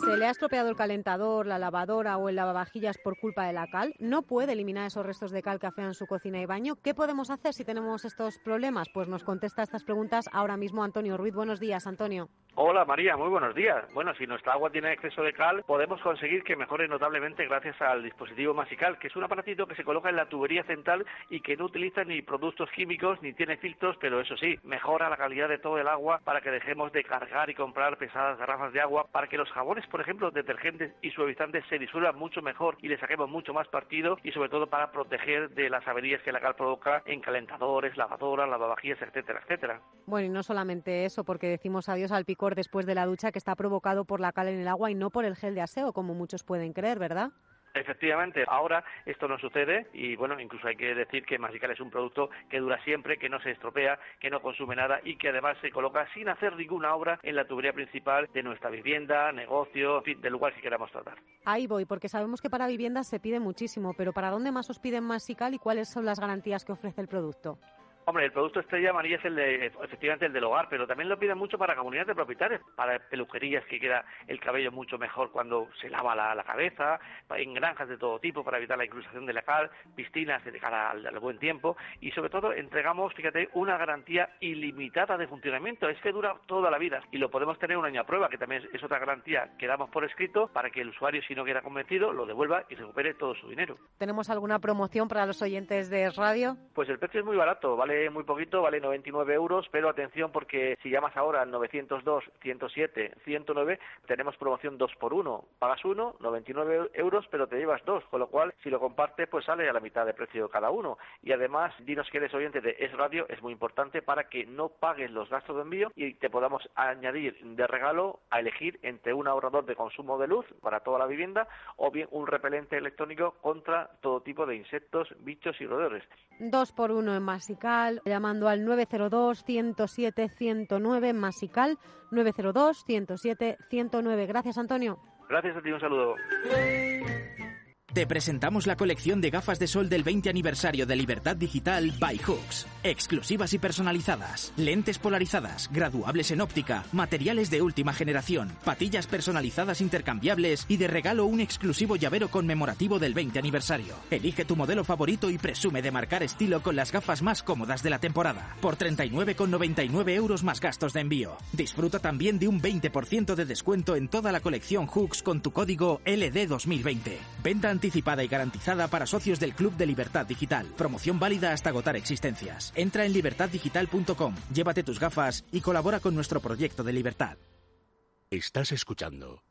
¿Se le ha estropeado el calentador, la lavadora o el lavavajillas por culpa de la cal? ¿No puede eliminar esos restos de cal que afean su cocina y baño? ¿Qué podemos hacer si tenemos estos problemas? Pues nos contesta estas preguntas ahora mismo Antonio Ruiz. Buenos días, Antonio. Hola María, muy buenos días. Bueno, si nuestra agua tiene exceso de cal, podemos conseguir que mejore notablemente gracias al dispositivo Masical, que es un aparatito que se coloca en la tubería central y que no utiliza ni productos químicos ni tiene filtros, pero eso sí, mejora la calidad de todo el agua para que dejemos de cargar y comprar pesadas garrafas de agua, para que los jabones, por ejemplo, detergentes y suavizantes se disuelvan mucho mejor y le saquemos mucho más partido y sobre todo para proteger de las averías que la cal provoca en calentadores, lavadoras, lavavajillas, etcétera, etcétera. Bueno, y no solamente eso, porque decimos adiós al pico después de la ducha que está provocado por la cal en el agua y no por el gel de aseo, como muchos pueden creer, ¿verdad? Efectivamente, ahora esto no sucede y bueno, incluso hay que decir que Masical es un producto que dura siempre, que no se estropea, que no consume nada y que además se coloca sin hacer ninguna obra en la tubería principal de nuestra vivienda, negocio, en fin, del lugar que queramos tratar. Ahí voy, porque sabemos que para viviendas se pide muchísimo, pero ¿para dónde más os piden Masical y cuáles son las garantías que ofrece el producto? Hombre, el producto estrella María es el de, efectivamente el del hogar, pero también lo piden mucho para comunidades de propietarios, para peluquerías que queda el cabello mucho mejor cuando se lava la, cabeza, en granjas de todo tipo para evitar la incrustación de la cal, piscinas de cara al, buen tiempo y sobre todo entregamos, fíjate, una garantía ilimitada de funcionamiento. Es que dura toda la vida y lo podemos tener un año a prueba, que también es otra garantía que damos por escrito para que el usuario, si no queda convencido, lo devuelva y recupere todo su dinero. ¿Tenemos alguna promoción para los oyentes de radio? Pues el precio es muy barato, vale muy poquito, vale 99 euros, pero atención porque si llamas ahora al 902 107 109 tenemos promoción 2 por 1. Pagas uno, 99 euros, pero te llevas dos, con lo cual si lo compartes pues sale a la mitad de precio cada uno. Y además, dinos que eres oyente de Es Radio, es muy importante para que no pagues los gastos de envío y te podamos añadir de regalo a elegir entre un ahorrador de consumo de luz para toda la vivienda o bien un repelente electrónico contra todo tipo de insectos, bichos y roedores. Dos por uno en Masical, llamando al 902-107-109 en Masical, 902-107-109. Gracias, Antonio. Gracias a ti, un saludo. Te presentamos la colección de gafas de sol del 20 aniversario de Libertad Digital by Hooks. Exclusivas y personalizadas, lentes polarizadas, graduables en óptica, materiales de última generación, patillas personalizadas intercambiables y de regalo un exclusivo llavero conmemorativo del 20 aniversario. Elige tu modelo favorito y presume de marcar estilo con las gafas más cómodas de la temporada. Por 39,99 euros más gastos de envío. Disfruta también de un 20% de descuento en toda la colección Hooks con tu código LD2020. Venta anticipada y garantizada para socios del Club de Libertad Digital. Promoción válida hasta agotar existencias. Entra en libertaddigital.com, llévate tus gafas y colabora con nuestro proyecto de libertad. Estás escuchando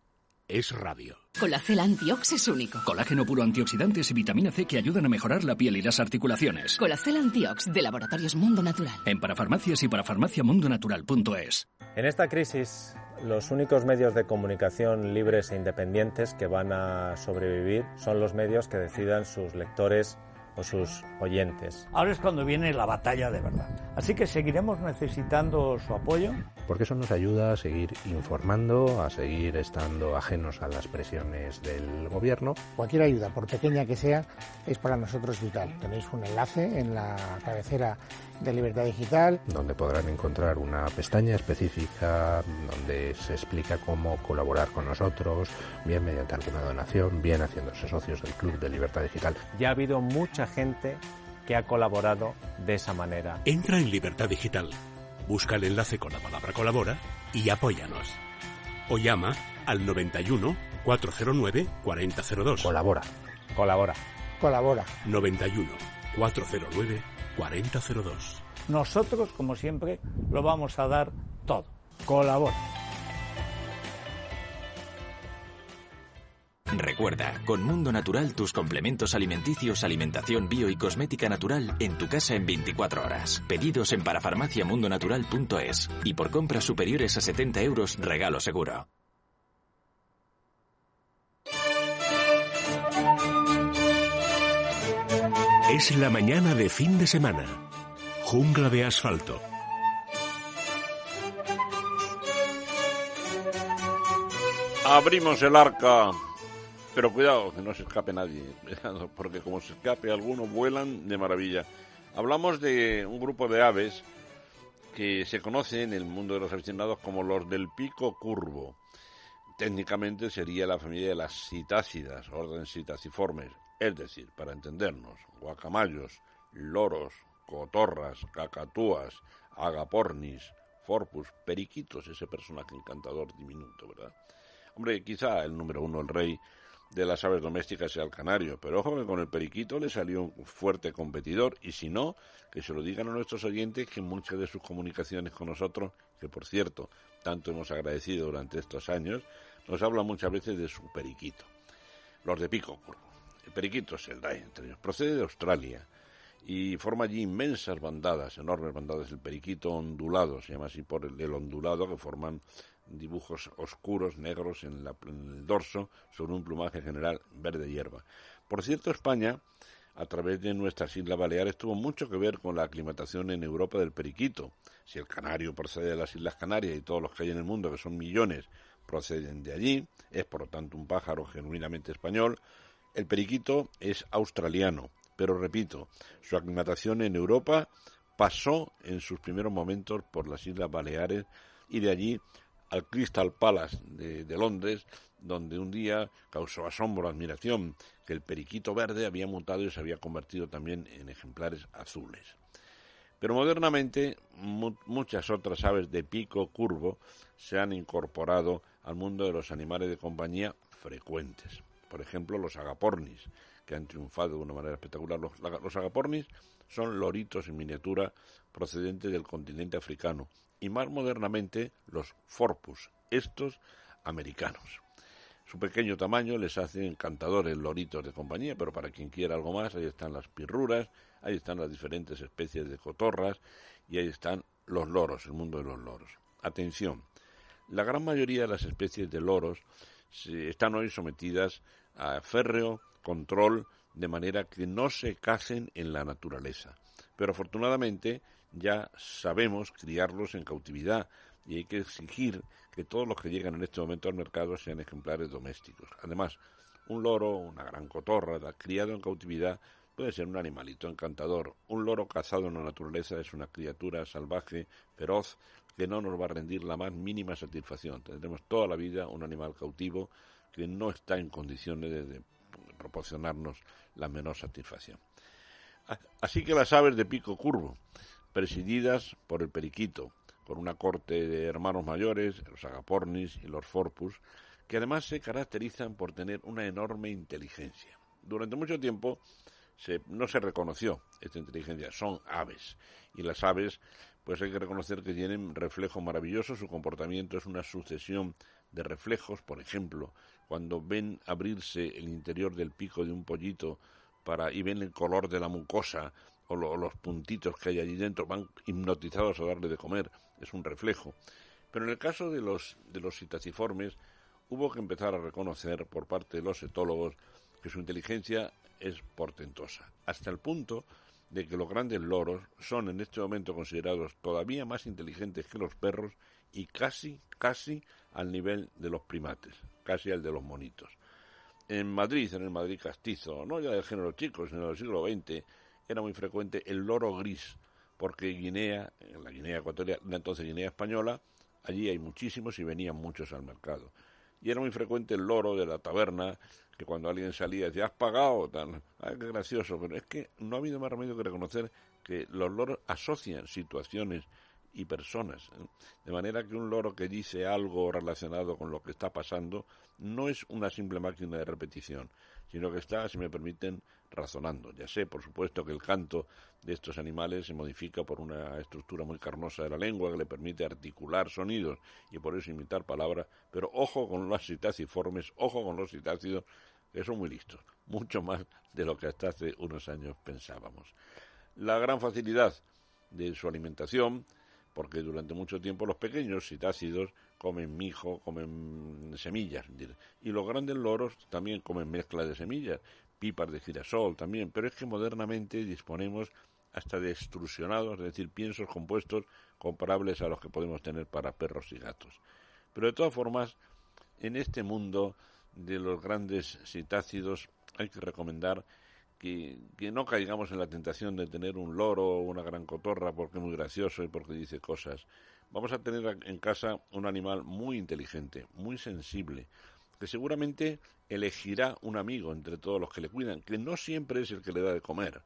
Es Radio. Colacel Antiox es único. Colágeno puro antioxidantes y vitamina C que ayudan a mejorar la piel y las articulaciones. Colacel Antiox de Laboratorios Mundo Natural. En parafarmacias y parafarmaciamundonatural.es. En esta crisis los únicos medios de comunicación libres e independientes que van a sobrevivir son los medios que decidan sus lectores o sus oyentes. Ahora es cuando viene la batalla de verdad. Así que seguiremos necesitando su apoyo. Porque eso nos ayuda a seguir informando, a seguir estando ajenos a las presiones del gobierno. Cualquier ayuda, por pequeña que sea, es para nosotros vital. Tenéis un enlace en la cabecera de Libertad Digital. Donde podrán encontrar una pestaña específica donde se explica cómo colaborar con nosotros, bien mediante alguna donación, bien haciéndose socios del Club de Libertad Digital. Ya ha habido mucha gente que ha colaborado de esa manera. Entra en Libertad Digital, busca el enlace con la palabra colabora y apóyanos. O llama al 91 409 4002. Colabora. Colabora. Colabora. 91 409 4002. Nosotros, como siempre, lo vamos a dar todo. Colabora. Recuerda, con Mundo Natural tus complementos alimenticios, alimentación bio y cosmética natural en tu casa en 24 horas. Pedidos en parafarmaciamundonatural.es y por compras superiores a 70 euros regalo seguro. Es la mañana de fin de semana. Jungla de asfalto. Abrimos el arca, pero cuidado, que no se escape nadie, porque como se escape alguno, vuelan de maravilla. Hablamos de un grupo de aves que se conoce en el mundo de los aficionados como los del pico curvo. Técnicamente sería la familia de las citácidas, orden citaciformes, es decir, para entendernos, guacamayos, loros, cotorras, cacatúas, agapornis, forpus, periquitos, ese personaje encantador diminuto, ¿verdad? Hombre, quizá el número uno, el rey de las aves domésticas sea el canario, pero ojo que con el periquito le salió un fuerte competidor y si no, que se lo digan a nuestros oyentes que muchas de sus comunicaciones con nosotros, que por cierto, tanto hemos agradecido durante estos años, nos hablan muchas veces de su periquito. Los de pico curvo. El periquito es el DAE, entre ellos. Procede de Australia y forma allí inmensas bandadas, enormes bandadas. El periquito ondulado, se llama así por el, el ondulado, que forman dibujos oscuros, negros en, el dorso, sobre un plumaje general verde hierba. Por cierto, España, a través de nuestras Islas Baleares, tuvo mucho que ver con la aclimatación en Europa del periquito. Si el canario procede de las Islas Canarias y todos los que hay en el mundo, que son millones, proceden de allí, es por lo tanto un pájaro genuinamente español, el periquito es australiano, pero repito, su aclimatación en Europa pasó en sus primeros momentos por las Islas Baleares y de allí al Crystal Palace de, Londres, donde un día causó asombro, admiración, que el periquito verde había mutado y se había convertido también en ejemplares azules. Pero modernamente muchas otras aves de pico curvo se han incorporado al mundo de los animales de compañía frecuentes. Por ejemplo, los agapornis, que han triunfado de una manera espectacular. Los, agapornis son loritos en miniatura procedentes del continente africano y más modernamente los Forpus, estos americanos. Su pequeño tamaño les hace encantadores loritos de compañía, pero para quien quiera algo más, ahí están las pirruras, ahí están las diferentes especies de cotorras y ahí están los loros, el mundo de los loros. Atención, la gran mayoría de las especies de loros están hoy sometidas a férreo control de manera que no se casen en la naturaleza. Pero afortunadamente ya sabemos criarlos en cautividad y hay que exigir que todos los que llegan en este momento al mercado sean ejemplares domésticos. Además, un loro, una gran cotorra, criado en cautividad, puede ser un animalito encantador. Un loro cazado en la naturaleza es una criatura salvaje, feroz, que no nos va a rendir la más mínima satisfacción. Tendremos toda la vida un animal cautivo que no está en condiciones de proporcionarnos la menor satisfacción. Así que las aves de pico curvo, presididas por el periquito, por una corte de hermanos mayores, los agapornis y los forpus, que además se caracterizan por tener una enorme inteligencia. Durante mucho tiempo no se reconoció esta inteligencia, son aves, y las aves pues hay que reconocer que tienen reflejo maravilloso, su comportamiento es una sucesión de reflejos, por ejemplo, cuando ven abrirse el interior del pico de un pollito para y ven el color de la mucosa o, los puntitos que hay allí dentro, van hipnotizados a darle de comer, es un reflejo. Pero en el caso de los, de los citaciformes, hubo que empezar a reconocer por parte de los etólogos que su inteligencia es portentosa, hasta el punto de que los grandes loros son en este momento considerados todavía más inteligentes que los perros y casi, casi al nivel de los primates, casi al de los monitos. En Madrid, en el Madrid castizo, no ya del género chico, sino del siglo XX, era muy frecuente el loro gris, porque Guinea, en la Guinea ecuatorial, entonces Guinea española, allí hay muchísimos y venían muchos al mercado. Y era muy frecuente el loro de la taberna, que cuando alguien salía decía, ¿has pagado? Tan, Ay, qué gracioso. Pero es que no ha habido más remedio que reconocer que los loros asocian situaciones y personas. ¿eh? De manera que un loro que dice algo relacionado con lo que está pasando no es una simple máquina de repetición, sino que está, si me permiten, razonando. Ya sé, por supuesto, que el canto de estos animales se modifica por una estructura muy carnosa de la lengua que le permite articular sonidos y por eso imitar palabras, pero ojo con los citaciformes, ojo con los citácidos, que son muy listos, mucho más de lo que hasta hace unos años pensábamos. La gran facilidad de su alimentación, porque durante mucho tiempo los pequeños citácidos comen mijo, comen semillas, y los grandes loros también comen mezcla de semillas, pipas de girasol también, pero es que modernamente disponemos hasta de extrusionados, es decir, piensos compuestos comparables a los que podemos tener para perros y gatos. Pero de todas formas, en este mundo de los grandes citácidos hay que recomendar que, no caigamos en la tentación de tener un loro o una gran cotorra porque es muy gracioso y porque dice cosas. Vamos a tener en casa un animal muy inteligente, muy sensible, que seguramente elegirá un amigo entre todos los que le cuidan, que no siempre es el que le da de comer,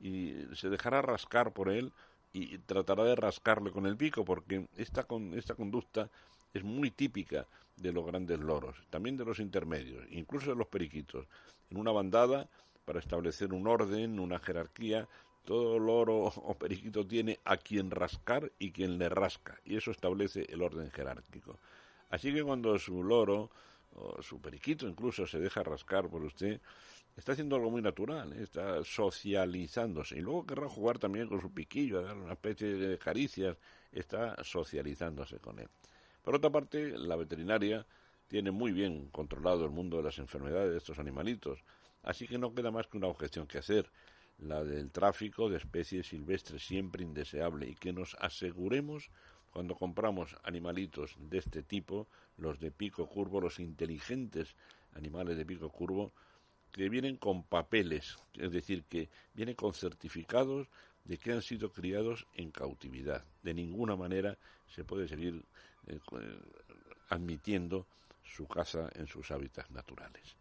y se dejará rascar por él y tratará de rascarle con el pico, porque esta, con, esta conducta es muy típica de los grandes loros, también de los intermedios, incluso de los periquitos. En una bandada para establecer un orden, una jerarquía. Todo loro o periquito tiene a quien rascar y quien le rasca, y eso establece el orden jerárquico. Así que cuando su loro o su periquito incluso se deja rascar por usted, está haciendo algo muy natural, ¿eh? está socializándose. Y luego querrá jugar también con su piquillo, darle una especie de caricias, está socializándose con él. Por otra parte, la veterinaria tiene muy bien controlado el mundo de las enfermedades de estos animalitos. Así que no queda más que una objeción que hacer, la del tráfico de especies silvestres siempre indeseable y que nos aseguremos cuando compramos animalitos de este tipo, los de pico curvo, los inteligentes animales de pico curvo, que vienen con papeles, es decir, que vienen con certificados de que han sido criados en cautividad. De ninguna manera se puede seguir eh, admitiendo su caza en sus hábitats naturales.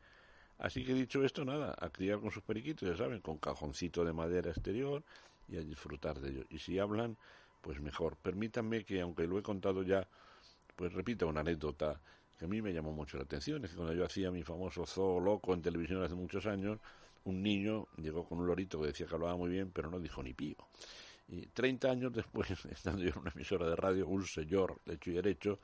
Así que dicho esto, nada, a criar con sus periquitos, ya saben, con cajoncito de madera exterior y a disfrutar de ellos. Y si hablan, pues mejor. Permítanme que, aunque lo he contado ya, pues repita una anécdota que a mí me llamó mucho la atención. Es que cuando yo hacía mi famoso zoo loco en televisión hace muchos años, un niño llegó con un lorito que decía que hablaba muy bien, pero no dijo ni pío. Y 30 años después, estando yo en una emisora de radio, un señor de hecho y derecho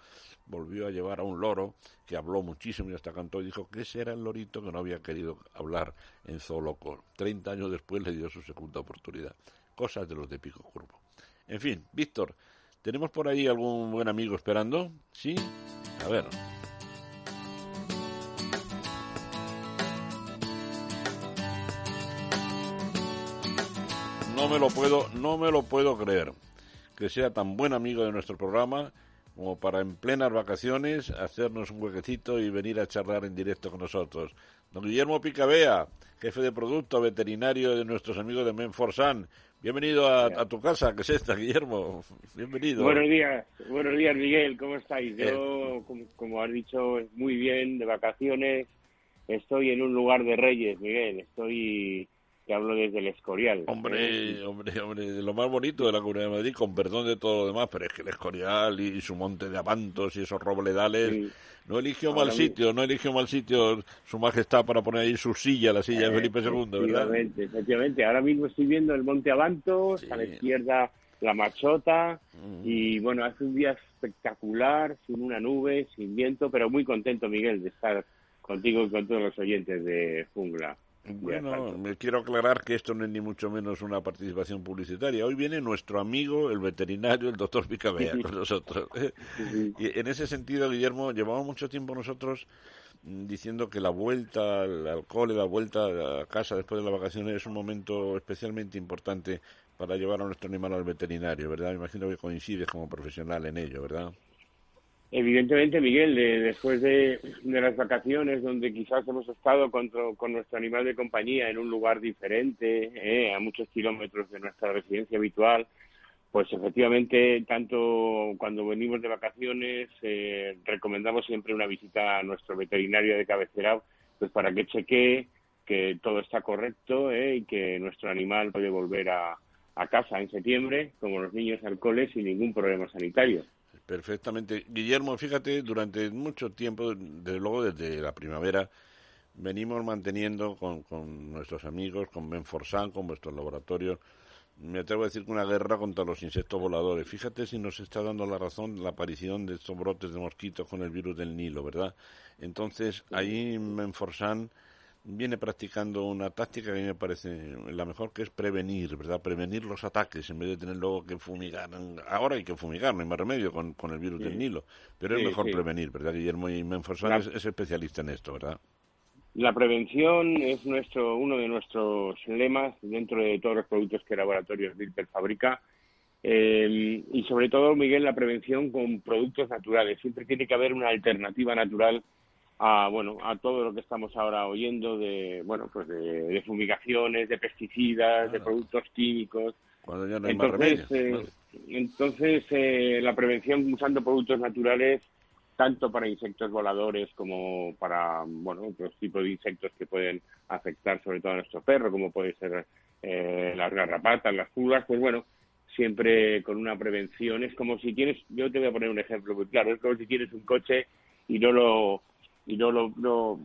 volvió a llevar a un loro que habló muchísimo y hasta cantó y dijo que ese era el lorito que no había querido hablar en Zooloco. 30 años después le dio su segunda oportunidad. Cosas de los de Pico Curvo. En fin, Víctor, ¿tenemos por ahí algún buen amigo esperando? ¿Sí? A ver. no me lo puedo, no me lo puedo creer que sea tan buen amigo de nuestro programa como para en plenas vacaciones hacernos un huequecito y venir a charlar en directo con nosotros. Don Guillermo Picabea, jefe de producto veterinario de nuestros amigos de Menforsan. Bienvenido a, tu casa, que es esta, Guillermo. Bienvenido. Buenos días, buenos días, Miguel. ¿Cómo estáis? Yo, como, como has dicho, muy bien, de vacaciones. Estoy en un lugar de reyes, Miguel. Estoy que hablo desde el Escorial. Hombre, hombre, hombre, de lo más bonito de la Comunidad de Madrid, con perdón de todo lo demás, pero es que el Escorial y, su monte de avantos y esos robledales, no eligió mal sitio, no eligió mal sitio su majestad para poner ahí su silla, la silla de Felipe II, ¿verdad? Efectivamente, efectivamente. Ahora mismo estoy viendo el monte Avantos, a la izquierda la Machota, mm. y bueno, hace un día espectacular, sin una nube, sin viento, pero muy contento, Miguel, de estar contigo y con todos los oyentes de Jungla. Bueno, me quiero aclarar que esto no es ni mucho menos una participación publicitaria. Hoy viene nuestro amigo, el veterinario, el doctor Picabea, con nosotros. y en ese sentido, Guillermo, llevamos mucho tiempo nosotros mm, diciendo que la vuelta al, alcohol, la vuelta a casa después de las vacaciones es un momento especialmente importante para llevar a nuestro animal al veterinario, ¿verdad? Me imagino que coincides como profesional en ello, ¿verdad? Evidentemente, Miguel, después de, las vacaciones, donde quizás hemos estado con, nuestro animal de compañía en un lugar diferente, eh, a muchos kilómetros de nuestra residencia habitual, pues efectivamente, tanto cuando venimos de vacaciones, eh, recomendamos siempre una visita a nuestro veterinario de cabecera, pues para que chequee que todo está correcto eh, y que nuestro animal puede volver a, a casa en septiembre, como los niños al cole, sin ningún problema sanitario. Perfectamente. Guillermo, fíjate, durante mucho tiempo, desde luego desde la primavera, venimos manteniendo con, con nuestros amigos, con Benforsan, con vuestros laboratorios, me atrevo a decir que una guerra contra los insectos voladores. Fíjate si nos está dando la razón la aparición de estos brotes de mosquitos con el virus del Nilo, ¿verdad? Entonces, ahí Menforsan viene practicando una táctica que a mí me parece la mejor, que es prevenir, ¿verdad? Prevenir los ataques en vez de tener luego que fumigar. Ahora hay que fumigar, no hay más remedio con, con el virus del Nilo, pero es mejor prevenir, ¿verdad? Guillermo y Menforsan es, especialista en esto, ¿verdad? La prevención es nuestro uno de nuestros lemas dentro de todos los productos que Laboratorios Wilper fabrica. Eh, y sobre todo, Miguel, la prevención con productos naturales. Siempre tiene que haber una alternativa natural a bueno a todo lo que estamos ahora oyendo de bueno pues de, fumigaciones de pesticidas de productos químicos. Cuando ya no hay entonces eh, entonces eh, la prevención usando productos naturales tanto para insectos voladores como para bueno otros tipos de insectos que pueden afectar sobre todo a nuestro perro como puede ser eh, las garrapatas las pulgas pues bueno siempre con una prevención. Es como si tienes yo te voy a poner un ejemplo muy claro es como si tienes un coche y no lo y no lo, no,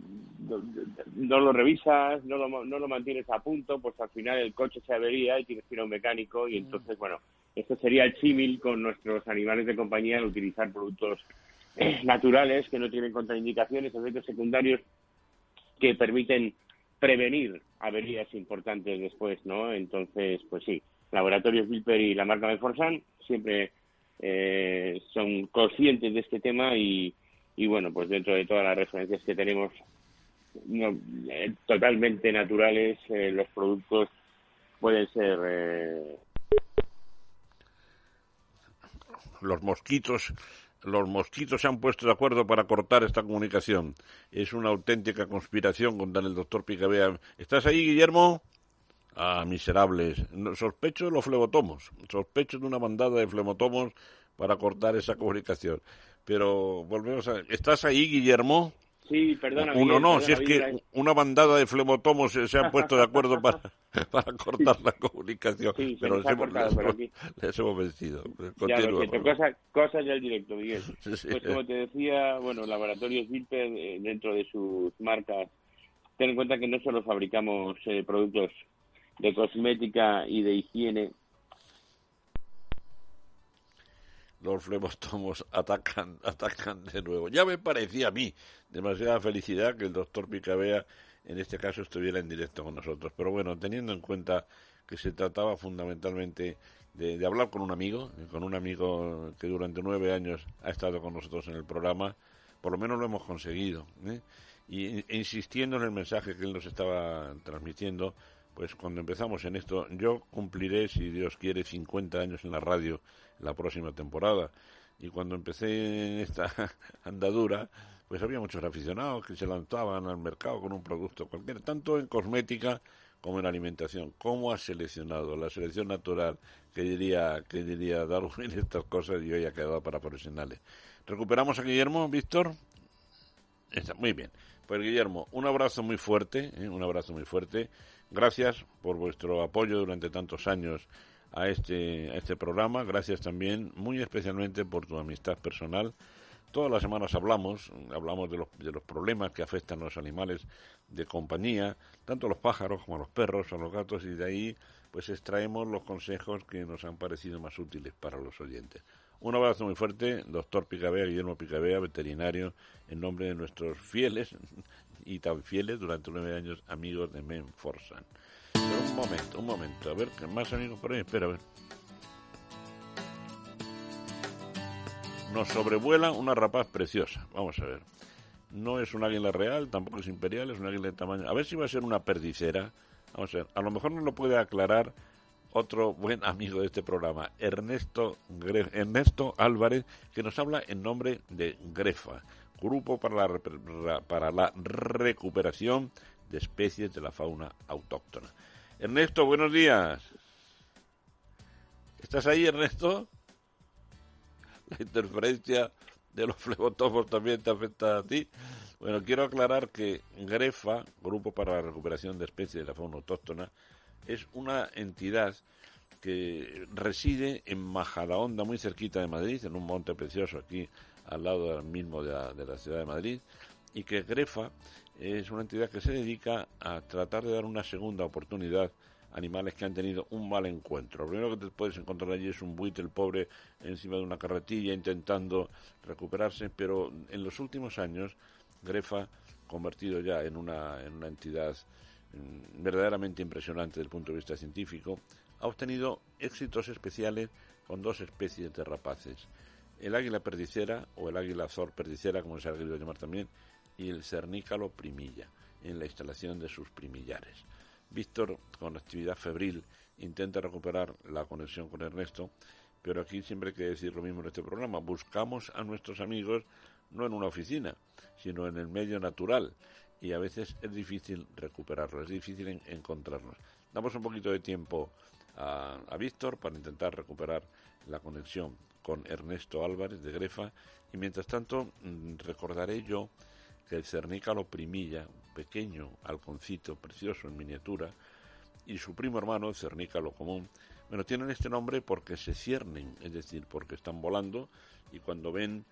no, lo revisas, no lo, no lo mantienes a punto, pues al final el coche se avería y tienes que ir a un mecánico y entonces, bueno, esto sería el símil con nuestros animales de compañía al utilizar productos eh, naturales que no tienen contraindicaciones, efectos secundarios que permiten prevenir averías importantes después, ¿no? Entonces, pues sí, Laboratorios Vilper y la marca Menforsan siempre eh, son conscientes de este tema y, y bueno, pues dentro de todas las referencias que tenemos eh, totalmente naturales, eh, los productos pueden ser... Eh, los mosquitos los mosquitos se han puesto de acuerdo para cortar esta comunicación. Es una auténtica conspiración contra el doctor Picabea. ¿Estás ahí, Guillermo? Ah, miserables. Sospecho de los flebotomos. Sospecho de una bandada de flebotomos para cortar esa comunicación. Pero volvemos a... ¿Estás ahí, Guillermo? Sí, perdona. Uno no, si es que una bandada de flemotomos se, han puesto de acuerdo para, para cortar la comunicación. Sí, pero les hemos, les, hemos, vencido. Ya, cosas, del directo, Miguel. Pues como te decía, bueno, Laboratorios Vilper, eh, dentro de sus marcas, ten en cuenta que no solo fabricamos eh, productos de cosmética y de higiene, los flebostomos atacan, atacan de nuevo. Ya me parecía a mí demasiada felicidad que el doctor Picabea en este caso estuviera en directo con nosotros. Pero bueno, teniendo en cuenta que se trataba fundamentalmente de, hablar con un amigo, con un amigo que durante nueve años ha estado con nosotros en el programa, por lo menos lo hemos conseguido. ¿eh? Y e insistiendo en el mensaje que él nos estaba transmitiendo, pues cuando empezamos en esto, yo cumpliré, si Dios quiere, 50 años en la radio la próxima temporada. Y cuando empecé en esta andadura, pues había muchos aficionados que se lanzaban al mercado con un producto cualquiera, tanto en cosmética como en alimentación. ¿Cómo ha seleccionado la selección natural que diría, que diría Darwin estas cosas y hoy ha quedado para profesionales? ¿Recuperamos a Guillermo, Víctor? Está muy bien. Pues Guillermo, un abrazo muy fuerte, ¿eh? un abrazo muy fuerte. Gracias por vuestro apoyo durante tantos años a este, a este programa. Gracias también, muy especialmente, por tu amistad personal. Todas las semanas hablamos, hablamos de los, de los problemas que afectan a los animales de compañía, tanto a los pájaros como a los perros, a los gatos, y de ahí pues extraemos los consejos que nos han parecido más útiles para los oyentes. Un abrazo muy fuerte, doctor Picabea, Guillermo Picabea, veterinario, en nombre de nuestros fieles y tan fieles durante nueve años amigos de Menforsan un momento, un momento. A ver, más amigos por ahí. Espera, a ver. Nos sobrevuela una rapaz preciosa. Vamos a ver. No es un águila real, tampoco es imperial, es un águila de tamaño. A ver si va a ser una perdicera. Vamos a ver. A lo mejor no lo puede aclarar otro buen amigo de este programa, Ernesto, Ernesto Álvarez, que nos habla en nombre de Grefa, Grupo para la, para la Recuperación de Especies de la Fauna Autóctona. Ernesto, buenos días. ¿Estás ahí, Ernesto? La interferencia de los flebotomos también te afecta a ti. Bueno, quiero aclarar que GREFA, Grupo para la Recuperación de Especies de la Fauna Autóctona, es una entidad que reside en Majadahonda, muy cerquita de Madrid, en un monte precioso aquí al lado mismo de la, de la ciudad de Madrid, y que Grefa es una entidad que se dedica a tratar de dar una segunda oportunidad a animales que han tenido un mal encuentro. Lo primero que te puedes encontrar allí es un buitre, pobre, encima de una carretilla intentando recuperarse, pero en los últimos años Grefa, convertido ya en una, en una entidad mm, verdaderamente impresionante desde el punto de vista científico, ha obtenido éxitos especiales con dos especies de rapaces. El águila perdicera, o el águila azor perdicera, como se ha querido llamar también, y el cernícalo primilla, en la instalación de sus primillares. Víctor, con actividad febril, intenta recuperar la conexión con Ernesto, pero aquí siempre hay que decir lo mismo en este programa. Buscamos a nuestros amigos no en una oficina, sino en el medio natural, y a veces es difícil recuperarlos, es difícil encontrarnos. Damos un poquito de tiempo a, Víctor para intentar recuperar la conexión con Ernesto Álvarez de Grefa y mientras tanto mm, recordaré yo que el cernícalo primilla, pequeño halconcito precioso en miniatura, y su primo hermano, el cernícalo común, bueno, tienen este nombre porque se ciernen, es decir, porque están volando y cuando ven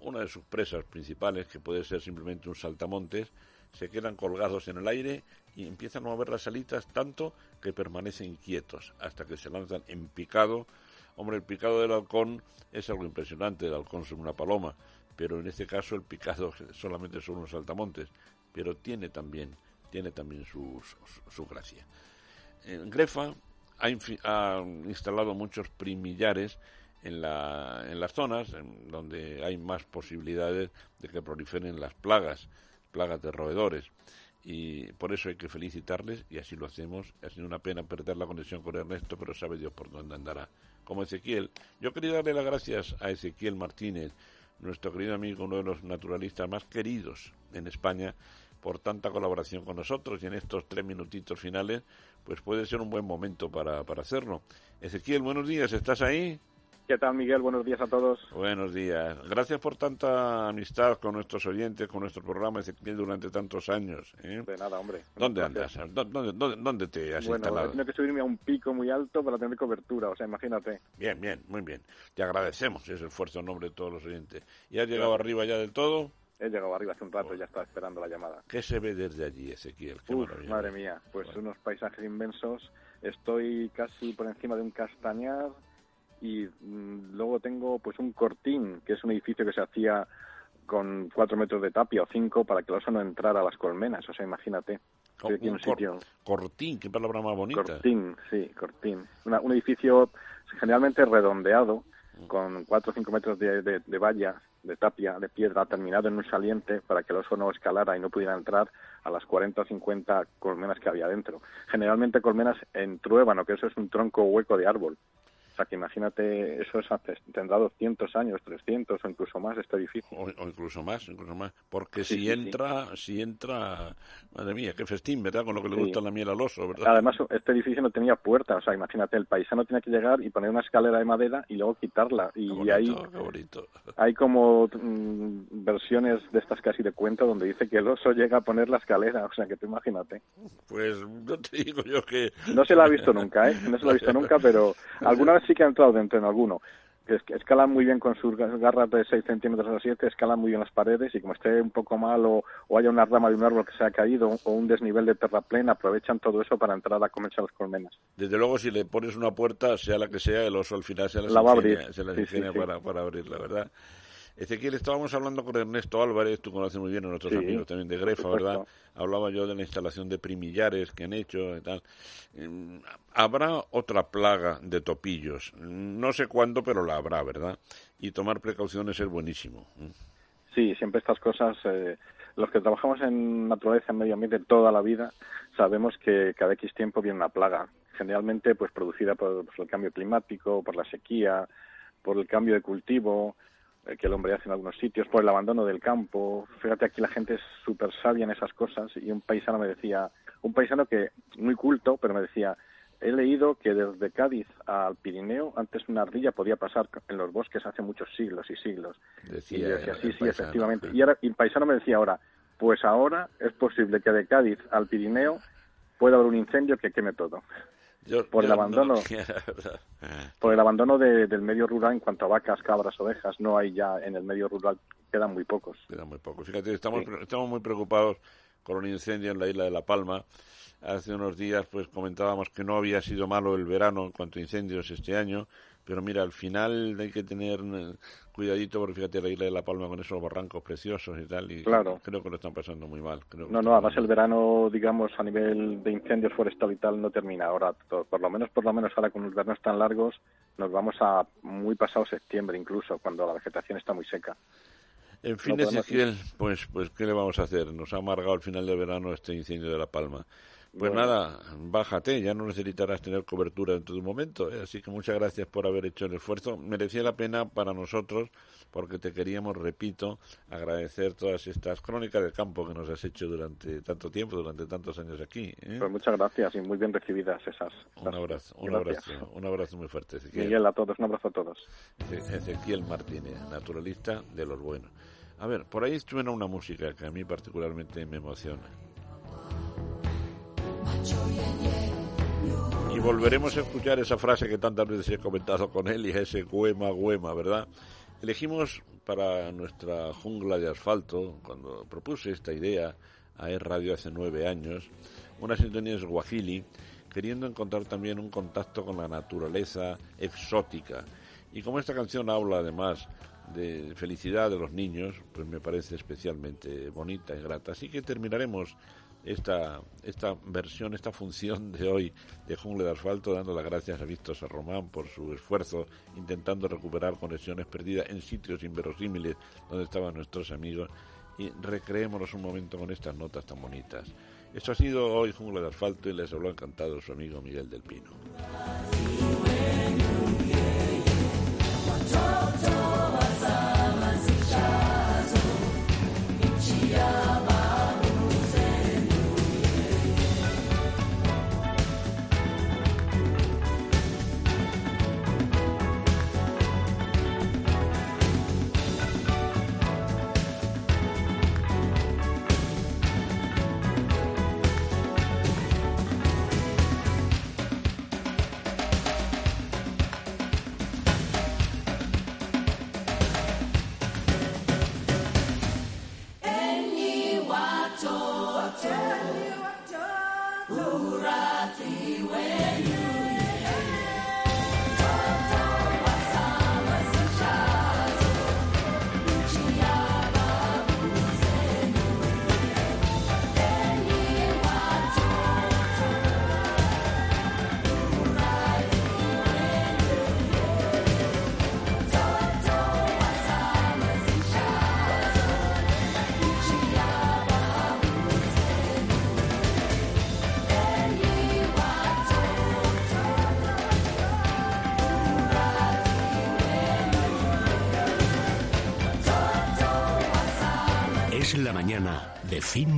una de sus presas principales, que puede ser simplemente un saltamontes, se quedan colgados en el aire y empiezan a mover las alitas tanto que permanecen quietos hasta que se lanzan en picado. Hombre, el picado del halcón es algo impresionante, el halcón es una paloma, pero en este caso el picado solamente son unos saltamontes, pero tiene también, tiene también su, su, gracia. En Grefa ha, ha, instalado muchos primillares en, la, en las zonas donde hay más posibilidades de que proliferen las plagas plagas de roedores. Y por eso hay que felicitarles y así lo hacemos. Ha sido una pena perder la conexión con Ernesto, pero sabe Dios por dónde andará. Como Ezequiel. Yo quería darle las gracias a Ezequiel Martínez, nuestro querido amigo, uno de los naturalistas más queridos en España, por tanta colaboración con nosotros y en estos tres minutitos finales, pues puede ser un buen momento para, para hacerlo. Ezequiel, buenos días, ¿estás ahí? ¿Qué tal, Miguel? Buenos días a todos. Buenos días. Gracias por tanta amistad con nuestros oyentes, con nuestro programa durante tantos años. ¿eh? De nada, hombre. ¿Dónde andas? ¿Dónde, dónde, te has bueno, instalado? Tengo que subirme a un pico muy alto para tener cobertura, o sea, imagínate. Bien, bien, muy bien. Te agradecemos ese esfuerzo en nombre de todos los oyentes. ¿Y has llegado arriba ya del todo? He llegado arriba hace un rato, ya estaba esperando la llamada. ¿Qué se ve desde allí, Ezequiel? madre mía, pues unos paisajes inmensos. Estoy casi por encima de un castañar y mm, luego tengo pues un cortín, que es un edificio que se hacía con cuatro metros de tapia o cinco para que el oso no entrara a las colmenas. O sea, imagínate. un, sitio. cortín, qué palabra más bonita. Cortín, sí, cortín. un edificio generalmente redondeado, mm. con cuatro o cinco metros de, de, valla, de tapia, de piedra, terminado en un saliente para que el oso no escalara y no pudiera entrar a las 40 o 50 colmenas que había dentro. Generalmente colmenas en truébano, que eso es un tronco hueco de árbol. Sea, que imagínate, eso es tendrá 200 años, 300 o incluso más este edificio. O, incluso más, incluso más. Porque si entra, si entra, madre mía, qué festín, ¿verdad? Con lo que le gusta la miel al oso, ¿verdad? Además, este edificio no tenía puerta, o sea, imagínate, el paisano tenía que llegar y poner una escalera de madera y luego quitarla. Y, ahí hay como mm, versiones de estas casi de cuento donde dice que el oso llega a poner la escalera, o sea, que tú imagínate. Pues no te digo yo que... No se la ha visto nunca, ¿eh? No se la ha visto nunca, pero alguna vez sí que ha entrado dentro en alguno. Que escalan muy bien con sus garras de 6 centímetros a 7, escalan muy bien las paredes y como esté un poco mal o, haya una rama de un árbol que se ha caído o un desnivel de terraplén, aprovechan todo eso para entrar a comerse las colmenas. Desde luego, si le pones una puerta, sea la que sea, el oso al final se la, va a abrir. Se la para, para abrirla, ¿verdad? Ezequiel, estábamos hablando con Ernesto Álvarez, tú conoces muy bien a nuestros amigos también de Grefa, ¿verdad? Hablaba yo de la instalación de primillares que han hecho y tal. Mm, habrá otra plaga de topillos, no sé cuándo, pero la habrá, ¿verdad? Y tomar precauciones es buenísimo. Sí, siempre estas cosas, eh, los que trabajamos en naturaleza, en medio ambiente toda la vida, sabemos que cada X tiempo viene una plaga, generalmente pues producida por el cambio climático, por la sequía, por el cambio de cultivo, que el hombre hace en algunos sitios, por el abandono del campo. Fíjate, aquí la gente es súper sabia en esas cosas y un paisano me decía, un paisano que muy culto, pero me decía, he leído que desde Cádiz al Pirineo antes una ardilla podía pasar en los bosques hace muchos siglos y siglos. Decía, y decía, sí, sí, efectivamente. Y, ahora, y el paisano me decía ahora, pues ahora es posible que de Cádiz al Pirineo pueda haber un incendio que queme todo. por el abandono por el abandono del medio rural en cuanto a vacas, cabras, ovejas. No hay ya en el medio rural, quedan muy pocos. Quedan muy pocos. Fíjate, estamos, estamos muy preocupados con un incendio en la isla de La Palma. Hace unos días pues comentábamos que no había sido malo el verano en cuanto a incendios este año, pero mira, al final hay que tener eh, cuidadito porque fíjate la isla de La Palma con esos barrancos preciosos y tal, y claro. creo que lo están pasando muy mal. no, no, además el verano, digamos, a nivel de incendios forestal y tal no termina ahora. Por lo menos, por lo menos ahora con los veranos tan largos, nos vamos a muy pasado septiembre incluso, cuando la vegetación está muy seca. En fin, Ezequiel, pues, pues, ¿qué le vamos a hacer? Nos ha amargado el final del verano este incendio de La Palma. Pues nada, bájate, ya no necesitarás tener cobertura en todo momento. ¿eh? Así que muchas gracias por haber hecho el esfuerzo. Merecía la pena para nosotros, porque te queríamos, repito, agradecer todas estas crónicas de campo que nos has hecho durante tanto tiempo, durante tantos años aquí. ¿eh? Pues muchas gracias y muy bien recibidas esas. Un abrazo, un abrazo, un abrazo muy fuerte. Ezequiel. Miguel, a todos, un abrazo a todos. Ezequiel Martínez, naturalista de los buenos. A ver, por ahí suena una música que a mí particularmente me emociona. Y volveremos a escuchar esa frase que tantas veces he comentado con él y ese guema, guema, ¿verdad? Elegimos para nuestra jungla de asfalto, cuando propuse esta idea a E Radio hace nueve años, una sintonía es Guajili, queriendo encontrar también un contacto con la naturaleza exótica. Y como esta canción habla además de felicidad de los niños, pues me parece especialmente bonita y grata. Así que terminaremos esta, esta versión, esta función de hoy de Jungle de Asfalto, dando las gracias a Víctor Román por su esfuerzo intentando recuperar conexiones perdidas en sitios inverosímiles donde estaban nuestros amigos y recreémonos un momento con estas notas tan bonitas. Esto ha sido hoy Jungle de Asfalto y les habló encantado su amigo Miguel del Pino.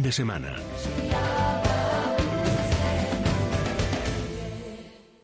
De semana.